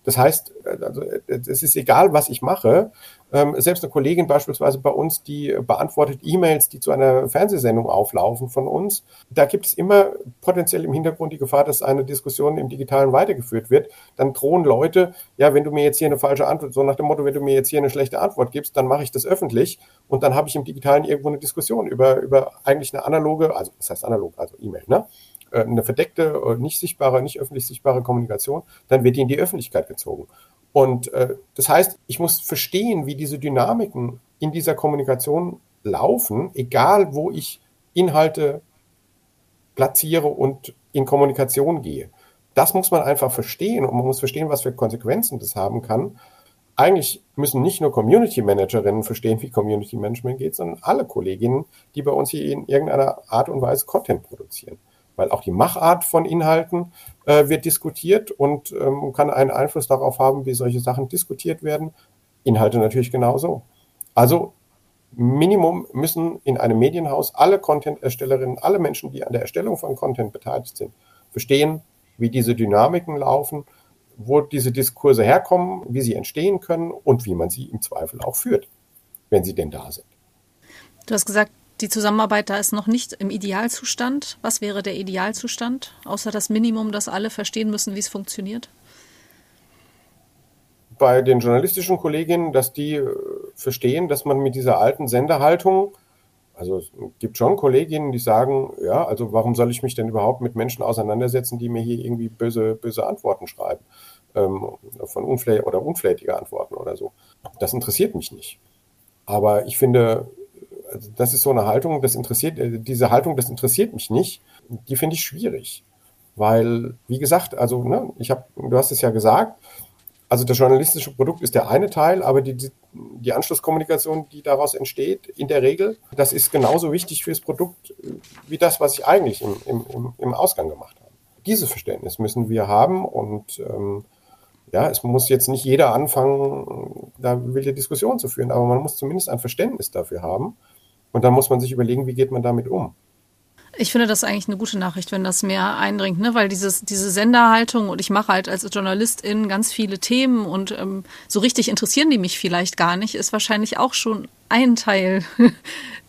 Das heißt, also, es ist egal, was ich mache. Ähm, selbst eine Kollegin beispielsweise bei uns, die beantwortet E-Mails, die zu einer Fernsehsendung auflaufen von uns. Da gibt es immer potenziell im Hintergrund die Gefahr, dass eine Diskussion im Digitalen weitergeführt wird. Dann drohen Leute, ja, wenn du mir jetzt hier eine falsche Antwort, so nach dem Motto, wenn du mir jetzt hier eine schlechte Antwort gibst, dann mache ich das öffentlich und dann habe ich im Digitalen irgendwo eine Diskussion über, über eigentlich eine analoge, also das heißt analog, also E-Mail, ne? Äh, eine verdeckte, äh, nicht sichtbare, nicht öffentlich sichtbare Kommunikation, dann wird die in die Öffentlichkeit gezogen. Und äh, das heißt, ich muss verstehen, wie diese Dynamiken in dieser Kommunikation laufen, egal wo ich Inhalte platziere und in Kommunikation gehe. das muss man einfach verstehen und man muss verstehen, was für Konsequenzen das haben kann. Eigentlich müssen nicht nur Community Managerinnen verstehen, wie Community Management geht, sondern alle Kolleginnen, die bei uns hier in irgendeiner Art und Weise Content produzieren. Weil auch die Machart von Inhalten äh, wird diskutiert und ähm, kann einen Einfluss darauf haben, wie solche Sachen diskutiert werden. Inhalte natürlich genauso. Also Minimum müssen in einem Medienhaus alle Content-Erstellerinnen, alle Menschen, die an der Erstellung von Content beteiligt sind, verstehen, wie diese Dynamiken laufen, wo diese Diskurse herkommen, wie sie entstehen können und wie man sie im Zweifel auch führt, wenn sie denn da sind. Du hast gesagt, die Zusammenarbeit da ist noch nicht im Idealzustand. Was wäre der Idealzustand, außer das Minimum, dass alle verstehen müssen, wie es funktioniert? Bei den journalistischen Kolleginnen, dass die äh, verstehen, dass man mit dieser alten Senderhaltung also es gibt schon Kolleginnen, die sagen, ja, also warum soll ich mich denn überhaupt mit Menschen auseinandersetzen, die mir hier irgendwie böse, böse Antworten schreiben? Ähm, von unflä oder unflätige Antworten oder so. Das interessiert mich nicht. Aber ich finde, also das ist so eine Haltung, das interessiert, äh, diese Haltung, das interessiert mich nicht, die finde ich schwierig. Weil, wie gesagt, also, ne, ich habe, du hast es ja gesagt, also das journalistische Produkt ist der eine Teil, aber die, die Anschlusskommunikation, die daraus entsteht, in der Regel, das ist genauso wichtig fürs Produkt wie das, was ich eigentlich im, im, im Ausgang gemacht habe. Dieses Verständnis müssen wir haben und ähm, ja, es muss jetzt nicht jeder anfangen, da wilde Diskussionen zu führen, aber man muss zumindest ein Verständnis dafür haben und dann muss man sich überlegen, wie geht man damit um. Ich finde das eigentlich eine gute Nachricht, wenn das mehr eindringt, ne? weil dieses, diese Senderhaltung und ich mache halt als Journalistin ganz viele Themen und ähm, so richtig interessieren die mich vielleicht gar nicht, ist wahrscheinlich auch schon ein Teil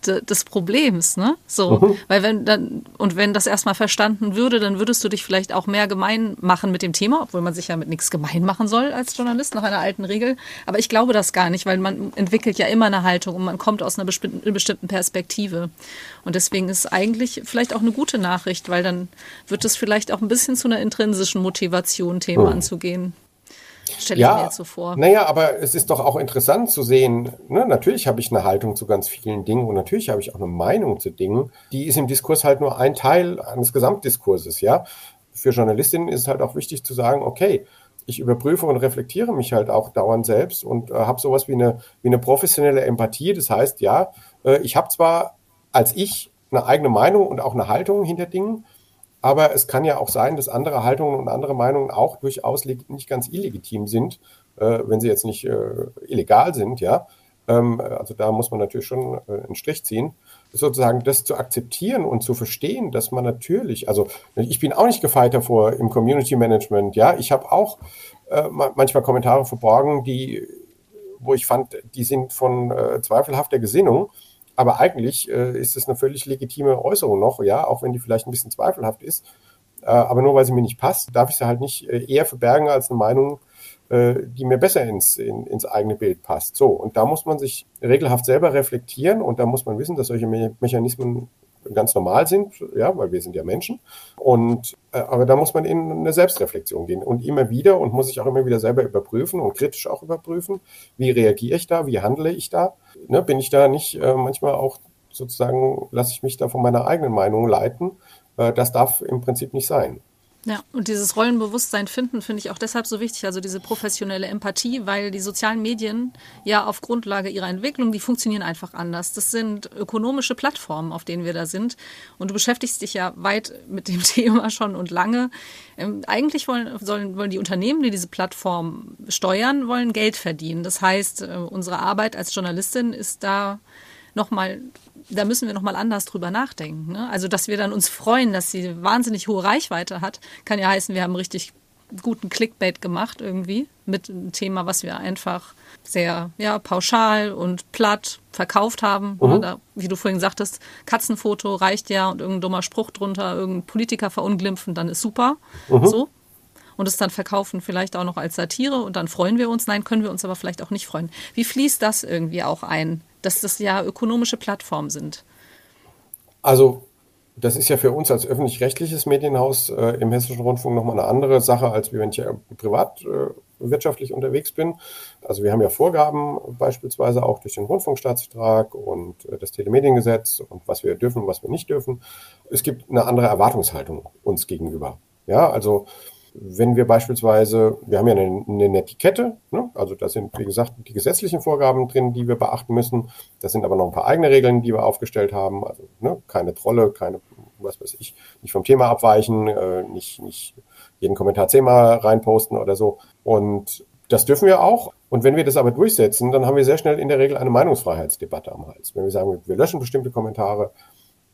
des Problems, ne? So, mhm. weil wenn dann und wenn das erstmal verstanden würde, dann würdest du dich vielleicht auch mehr gemein machen mit dem Thema, obwohl man sich ja mit nichts gemein machen soll als Journalist nach einer alten Regel. Aber ich glaube das gar nicht, weil man entwickelt ja immer eine Haltung und man kommt aus einer bestimmten, Perspektive. Und deswegen ist eigentlich vielleicht auch eine gute Nachricht, weil dann wird es vielleicht auch ein bisschen zu einer intrinsischen Motivation, Thema mhm. anzugehen stelle ja, ich mir jetzt so vor. Naja, aber es ist doch auch interessant zu sehen, ne, natürlich habe ich eine Haltung zu ganz vielen Dingen und natürlich habe ich auch eine Meinung zu Dingen. Die ist im Diskurs halt nur ein Teil eines Gesamtdiskurses, ja. Für Journalistinnen ist es halt auch wichtig zu sagen, okay, ich überprüfe und reflektiere mich halt auch dauernd selbst und äh, habe sowas wie eine, wie eine professionelle Empathie. Das heißt, ja, äh, ich habe zwar als ich eine eigene Meinung und auch eine Haltung hinter Dingen, aber es kann ja auch sein, dass andere Haltungen und andere Meinungen auch durchaus nicht ganz illegitim sind, äh, wenn sie jetzt nicht äh, illegal sind, ja. Ähm, also da muss man natürlich schon äh, einen Strich ziehen. Sozusagen das zu akzeptieren und zu verstehen, dass man natürlich, also ich bin auch nicht gefeit davor im Community Management, ja. Ich habe auch äh, manchmal Kommentare verborgen, die, wo ich fand, die sind von äh, zweifelhafter Gesinnung. Aber eigentlich äh, ist es eine völlig legitime Äußerung noch, ja, auch wenn die vielleicht ein bisschen zweifelhaft ist. Äh, aber nur weil sie mir nicht passt, darf ich sie halt nicht äh, eher verbergen als eine Meinung, äh, die mir besser ins, in, ins eigene Bild passt. So, und da muss man sich regelhaft selber reflektieren und da muss man wissen, dass solche Me Mechanismen ganz normal sind, ja, weil wir sind ja Menschen. Und äh, aber da muss man in eine Selbstreflexion gehen und immer wieder und muss sich auch immer wieder selber überprüfen und kritisch auch überprüfen, wie reagiere ich da, wie handle ich da, ne, bin ich da nicht äh, manchmal auch sozusagen lasse ich mich da von meiner eigenen Meinung leiten. Äh, das darf im Prinzip nicht sein. Ja, und dieses Rollenbewusstsein finden finde ich auch deshalb so wichtig, also diese professionelle Empathie, weil die sozialen Medien ja auf Grundlage ihrer Entwicklung, die funktionieren einfach anders. Das sind ökonomische Plattformen, auf denen wir da sind. Und du beschäftigst dich ja weit mit dem Thema schon und lange. Ähm, eigentlich wollen, sollen, wollen die Unternehmen, die diese Plattform steuern, wollen Geld verdienen. Das heißt, äh, unsere Arbeit als Journalistin ist da nochmal da müssen wir nochmal anders drüber nachdenken. Ne? Also, dass wir dann uns freuen, dass sie wahnsinnig hohe Reichweite hat, kann ja heißen, wir haben richtig guten Clickbait gemacht irgendwie mit einem Thema, was wir einfach sehr ja, pauschal und platt verkauft haben. Mhm. Da, wie du vorhin sagtest, Katzenfoto reicht ja und irgendein dummer Spruch drunter, irgendein Politiker verunglimpfen, dann ist super. Mhm. So. Und es dann verkaufen vielleicht auch noch als Satire und dann freuen wir uns. Nein, können wir uns aber vielleicht auch nicht freuen. Wie fließt das irgendwie auch ein dass das ja ökonomische Plattformen sind. Also das ist ja für uns als öffentlich-rechtliches Medienhaus äh, im Hessischen Rundfunk nochmal eine andere Sache, als wenn ich ja privat äh, wirtschaftlich unterwegs bin. Also wir haben ja Vorgaben, beispielsweise auch durch den Rundfunkstaatsvertrag und äh, das Telemediengesetz und was wir dürfen und was wir nicht dürfen. Es gibt eine andere Erwartungshaltung uns gegenüber. Ja, also wenn wir beispielsweise, wir haben ja eine, eine Netiquette, ne? also da sind, wie gesagt, die gesetzlichen Vorgaben drin, die wir beachten müssen. Das sind aber noch ein paar eigene Regeln, die wir aufgestellt haben. Also ne? keine Trolle, keine, was weiß ich, nicht vom Thema abweichen, äh, nicht, nicht jeden Kommentar zehnmal reinposten oder so. Und das dürfen wir auch. Und wenn wir das aber durchsetzen, dann haben wir sehr schnell in der Regel eine Meinungsfreiheitsdebatte am Hals. Wenn wir sagen, wir löschen bestimmte Kommentare,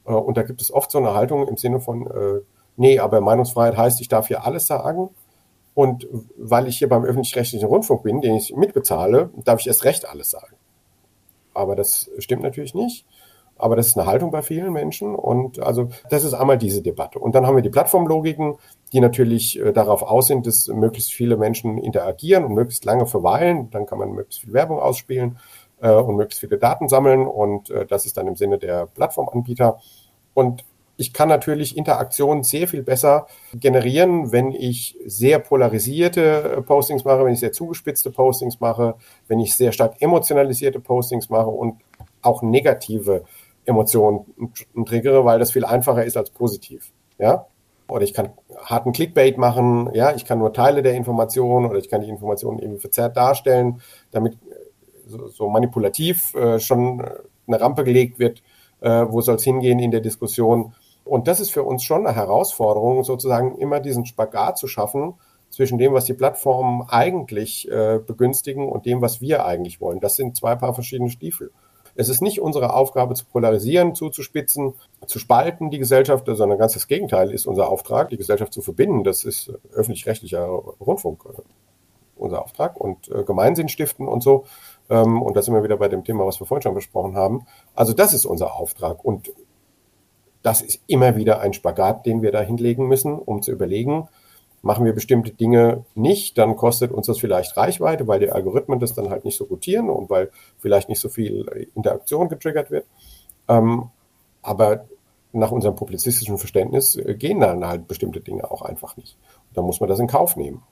äh, und da gibt es oft so eine Haltung im Sinne von, äh, nee, aber Meinungsfreiheit heißt, ich darf hier alles sagen. Und weil ich hier beim öffentlich-rechtlichen Rundfunk bin, den ich mitbezahle, darf ich erst recht alles sagen. Aber das stimmt natürlich nicht. Aber das ist eine Haltung bei vielen Menschen. Und also das ist einmal diese Debatte. Und dann haben wir die Plattformlogiken, die natürlich äh, darauf aus sind, dass möglichst viele Menschen interagieren und möglichst lange verweilen. Dann kann man möglichst viel Werbung ausspielen äh, und möglichst viele Daten sammeln. Und äh, das ist dann im Sinne der Plattformanbieter. Und ich kann natürlich Interaktion sehr viel besser generieren, wenn ich sehr polarisierte äh, Postings mache, wenn ich sehr zugespitzte Postings mache, wenn ich sehr stark emotionalisierte Postings mache und auch negative Emotionen triggere, weil das viel einfacher ist als positiv. Ja? Oder ich kann harten Clickbait machen, ja, ich kann nur Teile der Information oder ich kann die Informationen irgendwie verzerrt darstellen, damit äh, so, so manipulativ äh, schon eine Rampe gelegt wird, äh, wo soll es hingehen in der Diskussion und das ist für uns schon eine Herausforderung, sozusagen immer diesen Spagat zu schaffen zwischen dem, was die Plattformen eigentlich äh, begünstigen und dem, was wir eigentlich wollen. Das sind zwei Paar verschiedene Stiefel. Es ist nicht unsere Aufgabe zu polarisieren, zuzuspitzen, zu spalten die Gesellschaft, sondern ganz das Gegenteil ist unser Auftrag, die Gesellschaft zu verbinden. Das ist öffentlich-rechtlicher Rundfunk äh, unser Auftrag und äh, Gemeinsinn stiften und so. Ähm, und da sind wir wieder bei dem Thema, was wir vorhin schon besprochen haben. Also das ist unser Auftrag. Und das ist immer wieder ein Spagat, den wir da hinlegen müssen, um zu überlegen, machen wir bestimmte Dinge nicht, dann kostet uns das vielleicht Reichweite, weil die Algorithmen das dann halt nicht so rotieren und weil vielleicht nicht so viel Interaktion getriggert wird. Ähm, aber nach unserem publizistischen Verständnis äh, gehen dann halt bestimmte Dinge auch einfach nicht. Und dann muss man das in Kauf nehmen.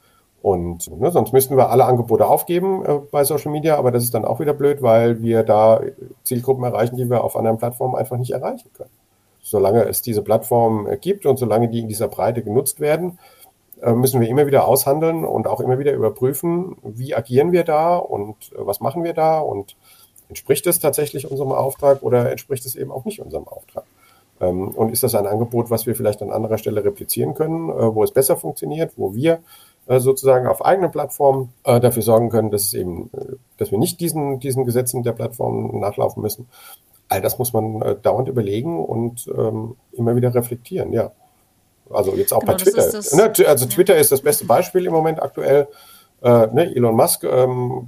Und ne, sonst müssten wir alle Angebote aufgeben äh, bei Social Media, aber das ist dann auch wieder blöd, weil wir da Zielgruppen erreichen, die wir auf anderen Plattformen einfach nicht erreichen können solange es diese Plattform äh, gibt und solange die in dieser Breite genutzt werden, äh, müssen wir immer wieder aushandeln und auch immer wieder überprüfen, wie agieren wir da und äh, was machen wir da und entspricht es tatsächlich unserem Auftrag oder entspricht es eben auch nicht unserem Auftrag. Ähm, und ist das ein Angebot, was wir vielleicht an anderer Stelle replizieren können, wo es besser funktioniert, wo wir sozusagen auf eigenen Plattformen dafür sorgen können, dass es eben, dass wir nicht diesen, diesen Gesetzen der Plattform nachlaufen müssen all das muss man äh, dauernd überlegen und ähm, immer wieder reflektieren, ja. Also jetzt auch genau, bei Twitter. Ne? Also Twitter ist das beste Beispiel im Moment aktuell. Äh, ne? Elon Musk, ähm,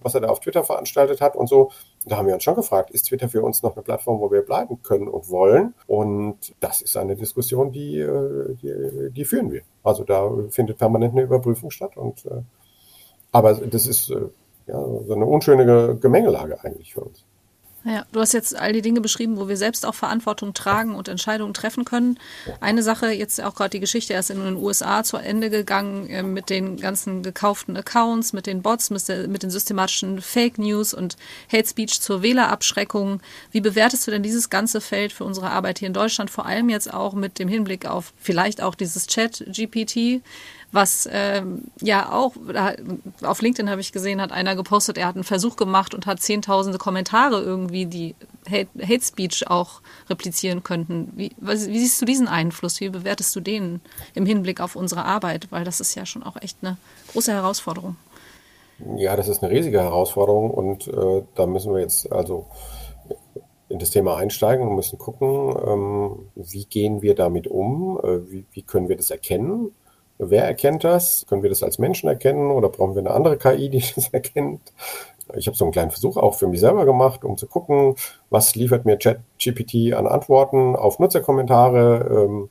was er da auf Twitter veranstaltet hat und so. Da haben wir uns schon gefragt, ist Twitter für uns noch eine Plattform, wo wir bleiben können und wollen? Und das ist eine Diskussion, die, äh, die, die führen wir. Also da findet permanent eine Überprüfung statt. Und, äh, aber das ist äh, ja, so eine unschöne Gemengelage eigentlich für uns. Ja, du hast jetzt all die Dinge beschrieben, wo wir selbst auch Verantwortung tragen und Entscheidungen treffen können. Eine Sache, jetzt auch gerade die Geschichte erst in den USA zu Ende gegangen äh, mit den ganzen gekauften Accounts, mit den Bots, mit, den systematischen Fake News und Hate Speech zur Wählerabschreckung. Wie bewertest du denn dieses ganze Feld für unsere Arbeit hier in Deutschland, vor allem jetzt auch mit dem Hinblick auf vielleicht auch dieses Chat-GPT? Was ähm, ja auch, auf LinkedIn habe ich gesehen, hat einer gepostet, er hat einen Versuch gemacht und hat zehntausende Kommentare irgendwie, die Hate, Hate Speech auch replizieren könnten. Wie, was, wie siehst du diesen Einfluss? Wie bewertest du den im Hinblick auf unsere Arbeit? Weil das ist ja schon auch echt eine große Herausforderung. Ja, das ist eine riesige Herausforderung und äh, da müssen wir jetzt also in das Thema einsteigen und müssen gucken, ähm, wie gehen wir damit um, äh, wie, wie können wir das erkennen Wer erkennt das? Können wir das als Menschen erkennen oder brauchen wir eine andere KI, die das erkennt? Ich habe so einen kleinen Versuch auch für mich selber gemacht, um zu gucken, was liefert mir ChatGPT an Antworten auf Nutzerkommentare. Ähm,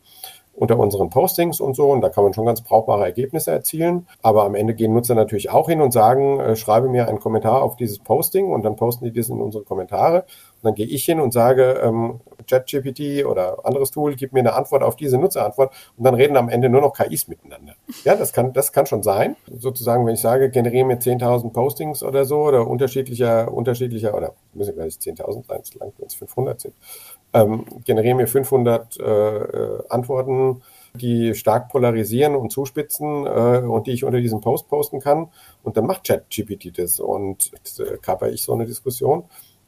unter unseren Postings und so. Und da kann man schon ganz brauchbare Ergebnisse erzielen. Aber am Ende gehen Nutzer natürlich auch hin und sagen, äh, schreibe mir einen Kommentar auf dieses Posting und dann posten die das in unsere Kommentare. Und dann gehe ich hin und sage, ähm, ChatGPT oder anderes Tool, gib mir eine Antwort auf diese Nutzerantwort und dann reden am Ende nur noch KIs miteinander. Ja, das kann, das kann schon sein. Sozusagen, wenn ich sage, generiere mir 10.000 Postings oder so oder unterschiedlicher, unterschiedlicher oder müssen gar nicht 10.000 sein, solange es 500 sind ähm, generiere mir 500 äh, äh, Antworten, die stark polarisieren und zuspitzen äh, und die ich unter diesem Post posten kann. Und dann macht ChatGPT das und äh, kaper ich so eine Diskussion.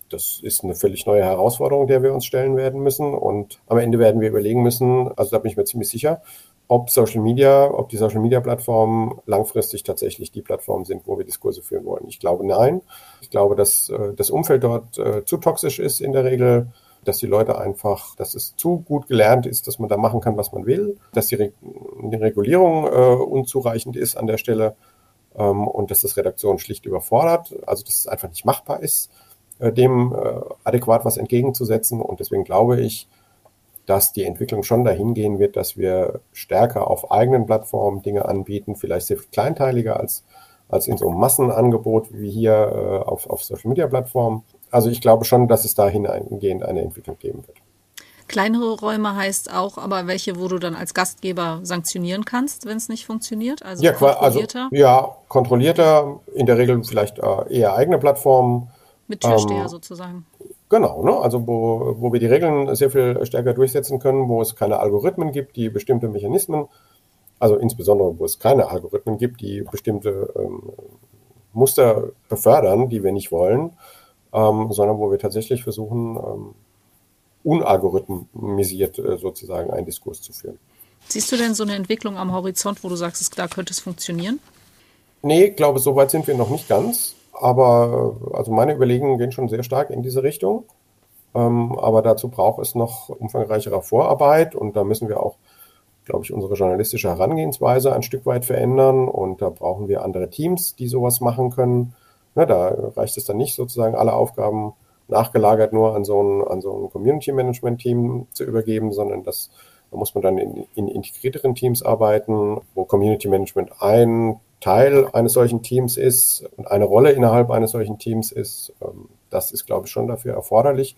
Das ist eine völlig neue Herausforderung, der wir uns stellen werden müssen. Und am Ende werden wir überlegen müssen, also da bin ich mir ziemlich sicher, ob Social Media, ob die Social Media Plattformen langfristig tatsächlich die Plattformen sind, wo wir Diskurse führen wollen. Ich glaube nein. Ich glaube, dass äh, das Umfeld dort äh, zu toxisch ist in der Regel, dass die Leute einfach, dass es zu gut gelernt ist, dass man da machen kann, was man will, dass die, Re die Regulierung äh, unzureichend ist an der Stelle ähm, und dass das Redaktion schlicht überfordert, also dass es einfach nicht machbar ist, dem äh, adäquat was entgegenzusetzen. Und deswegen glaube ich, dass die Entwicklung schon dahin gehen wird, dass wir stärker auf eigenen Plattformen Dinge anbieten, vielleicht sehr kleinteiliger als, als in so einem Massenangebot wie hier äh, auf, auf Social Media Plattformen. Also ich glaube schon, dass es dahingehend eine Entwicklung geben wird. Kleinere Räume heißt auch, aber welche, wo du dann als Gastgeber sanktionieren kannst, wenn es nicht funktioniert? Also ja, also kontrollierter? Also, ja, kontrollierter, in der Regel vielleicht äh, eher eigene Plattformen. Mit Türsteher ähm, sozusagen. Genau, ne? also wo, wo wir die Regeln sehr viel stärker durchsetzen können, wo es keine Algorithmen gibt, die bestimmte Mechanismen, also insbesondere wo es keine Algorithmen gibt, die bestimmte ähm, Muster befördern, die wir nicht wollen, ähm, sondern wo wir tatsächlich versuchen, ähm, unalgorithmisiert äh, sozusagen einen Diskurs zu führen. Siehst du denn so eine Entwicklung am Horizont, wo du sagst, da könnte es funktionieren? Nee, ich glaube, so weit sind wir noch nicht ganz. Aber also meine Überlegungen gehen schon sehr stark in diese Richtung. Ähm, aber dazu braucht es noch umfangreichere Vorarbeit und da müssen wir auch, glaube ich, unsere journalistische Herangehensweise ein Stück weit verändern und da brauchen wir andere Teams, die sowas machen können. Na, da reicht es dann nicht sozusagen alle Aufgaben nachgelagert nur an so ein, an so ein Community Management Team zu übergeben, sondern das, da muss man dann in, in integrierteren Teams arbeiten, wo Community Management ein Teil eines solchen Teams ist und eine Rolle innerhalb eines solchen Teams ist, ähm, das ist, glaube ich, schon dafür erforderlich.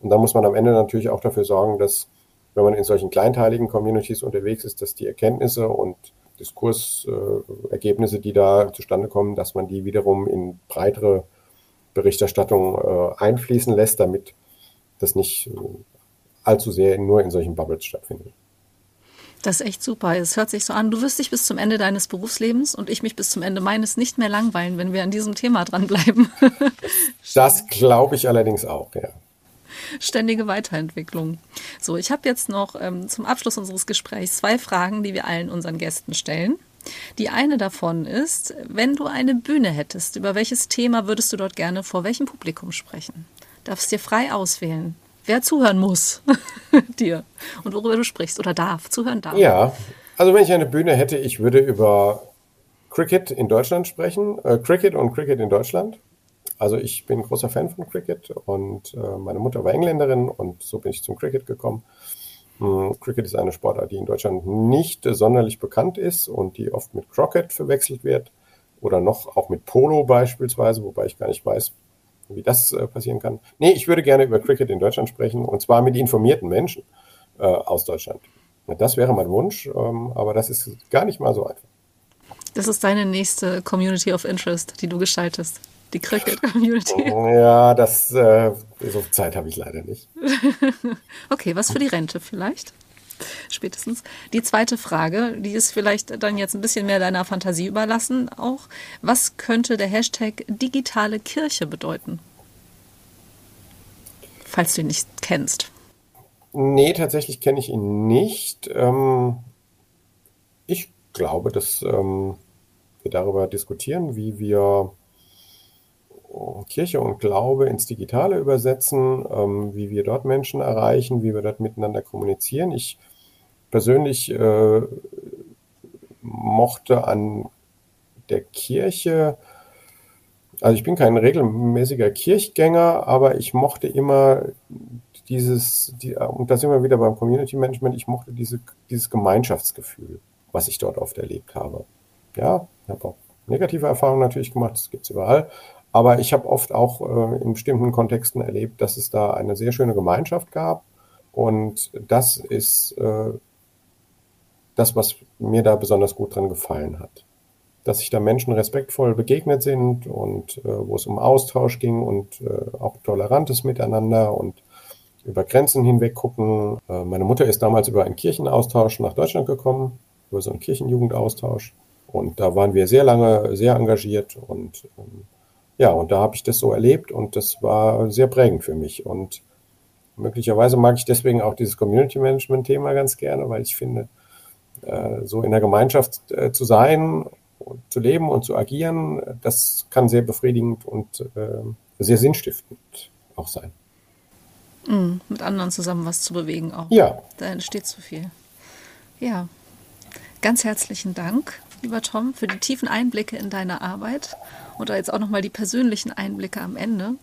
Und da muss man am Ende natürlich auch dafür sorgen, dass, wenn man in solchen kleinteiligen Communities unterwegs ist, dass die Erkenntnisse und Diskursergebnisse, die da zustande kommen, dass man die wiederum in breitere Berichterstattung äh, einfließen lässt, damit das nicht allzu sehr nur in solchen Bubbles stattfindet. Das ist echt super. Es hört sich so an, du wirst dich bis zum Ende deines Berufslebens und ich mich bis zum Ende meines nicht mehr langweilen, wenn wir an diesem Thema dranbleiben. das glaube ich allerdings auch, ja. Ständige Weiterentwicklung. So, ich habe jetzt noch ähm, zum Abschluss unseres Gesprächs zwei Fragen, die wir allen unseren Gästen stellen. Die eine davon ist, wenn du eine Bühne hättest, über welches Thema würdest du dort gerne vor welchem Publikum sprechen? Darfst dir frei auswählen wer zuhören muss dir und worüber du sprichst oder darf, zuhören darf. Ja, also wenn ich eine Bühne hätte, ich würde über Cricket in Deutschland sprechen, äh, Cricket und Cricket in Deutschland. Also ich bin großer Fan von Cricket und äh, meine Mutter war Engländerin und so bin ich zum Cricket gekommen. Hm, Cricket ist eine Sportart, die in Deutschland nicht sonderlich bekannt ist und die oft mit Crockett verwechselt wird oder noch auch mit Polo beispielsweise, wobei ich gar nicht weiß, wie das äh, passieren kann. Nee, ich würde gerne über Cricket in Deutschland sprechen und zwar mit informierten Menschen äh, aus Deutschland. Das wäre mein Wunsch, ähm, aber das ist gar nicht mal so einfach. Das ist deine nächste Community of Interest, die du gestaltest. Die Cricket Community. Ja, das äh, so Zeit habe ich leider nicht. okay, was für die Rente vielleicht? Spätestens. Die zweite Frage, die ist vielleicht dann jetzt ein bisschen mehr deiner Fantasie überlassen auch. Was könnte der Hashtag digitale Kirche bedeuten? Falls du ihn nicht kennst. Nee, tatsächlich kenne ich ihn nicht. Ähm, ich glaube, dass ähm, wir darüber diskutieren, wie wir Kirche und Glaube ins Digitale übersetzen, ähm, wie wir dort Menschen erreichen, wie wir dort miteinander kommunizieren. Ich persönlich äh, mochte an der Kirche, also ich bin kein regelmäßiger Kirchgänger, aber ich mochte immer dieses, die, und da sind wir wieder beim Community Management, ich mochte diese, dieses Gemeinschaftsgefühl, was ich dort oft erlebt habe. Ja, ich habe auch negative Erfahrungen natürlich gemacht, das gibt es überall, aber ich habe oft auch äh, in bestimmten Kontexten erlebt, dass es da eine sehr schöne Gemeinschaft gab. Und das ist äh, das, was mir da besonders gut dran gefallen hat. Dass sich da Menschen respektvoll begegnet sind und äh, wo es um Austausch ging und äh, auch tolerantes Miteinander und über Grenzen hinweg gucken. Äh, meine Mutter ist damals über einen Kirchenaustausch nach Deutschland gekommen, über so einen Kirchenjugendaustausch. Und da waren wir sehr lange sehr engagiert und ähm, ja, und da habe ich das so erlebt und das war sehr prägend für mich. Und möglicherweise mag ich deswegen auch dieses Community Management Thema ganz gerne, weil ich finde, so in der Gemeinschaft äh, zu sein, zu leben und zu agieren, das kann sehr befriedigend und äh, sehr sinnstiftend auch sein. Mhm, mit anderen zusammen was zu bewegen auch. Ja. Da entsteht so viel. Ja. Ganz herzlichen Dank, lieber Tom, für die tiefen Einblicke in deine Arbeit und jetzt auch nochmal die persönlichen Einblicke am Ende.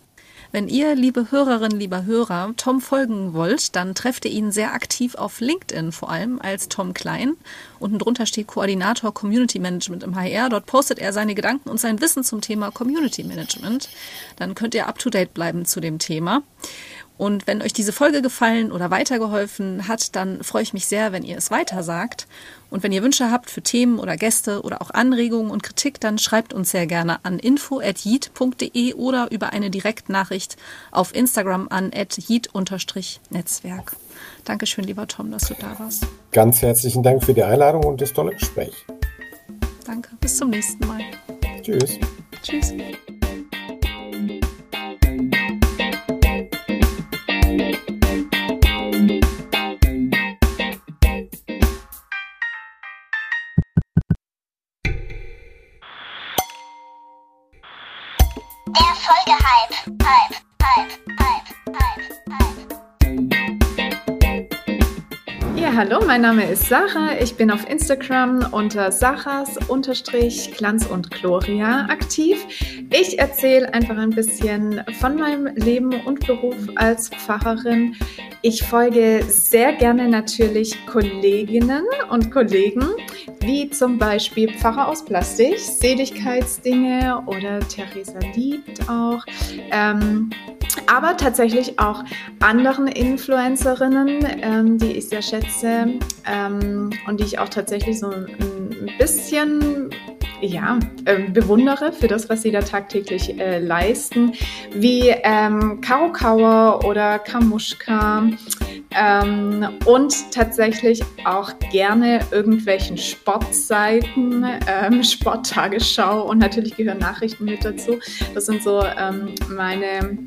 Wenn ihr, liebe Hörerinnen, lieber Hörer, Tom folgen wollt, dann trefft ihr ihn sehr aktiv auf LinkedIn, vor allem als Tom Klein. Unten drunter steht Koordinator Community Management im HR. Dort postet er seine Gedanken und sein Wissen zum Thema Community Management. Dann könnt ihr up to date bleiben zu dem Thema. Und wenn euch diese Folge gefallen oder weitergeholfen hat, dann freue ich mich sehr, wenn ihr es weiter sagt. Und wenn ihr Wünsche habt für Themen oder Gäste oder auch Anregungen und Kritik, dann schreibt uns sehr gerne an info.yeet.de oder über eine Direktnachricht auf Instagram an yeet-netzwerk. Dankeschön, lieber Tom, dass du da warst. Ganz herzlichen Dank für die Einladung und das tolle Gespräch. Danke, bis zum nächsten Mal. Tschüss. Tschüss. Hallo, mein Name ist Sarah. Ich bin auf Instagram unter Sarahs-Glanz und Gloria aktiv. Ich erzähle einfach ein bisschen von meinem Leben und Beruf als Pfarrerin. Ich folge sehr gerne natürlich Kolleginnen und Kollegen, wie zum Beispiel Pfarrer aus Plastik, Seligkeitsdinge oder Theresa liebt auch. Ähm, aber tatsächlich auch anderen Influencerinnen, ähm, die ich sehr schätze ähm, und die ich auch tatsächlich so ein bisschen ja, äh, bewundere für das, was sie da tagtäglich äh, leisten, wie ähm, Karo Kauer oder Kamuschka ähm, und tatsächlich auch gerne irgendwelchen Sportseiten, ähm, Sporttagesschau und natürlich gehören Nachrichten mit dazu. Das sind so ähm, meine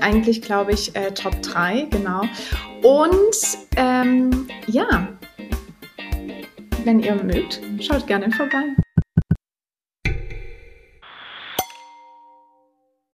eigentlich, glaube ich, äh, Top 3, genau. Und ähm, ja, wenn ihr mögt, schaut gerne vorbei.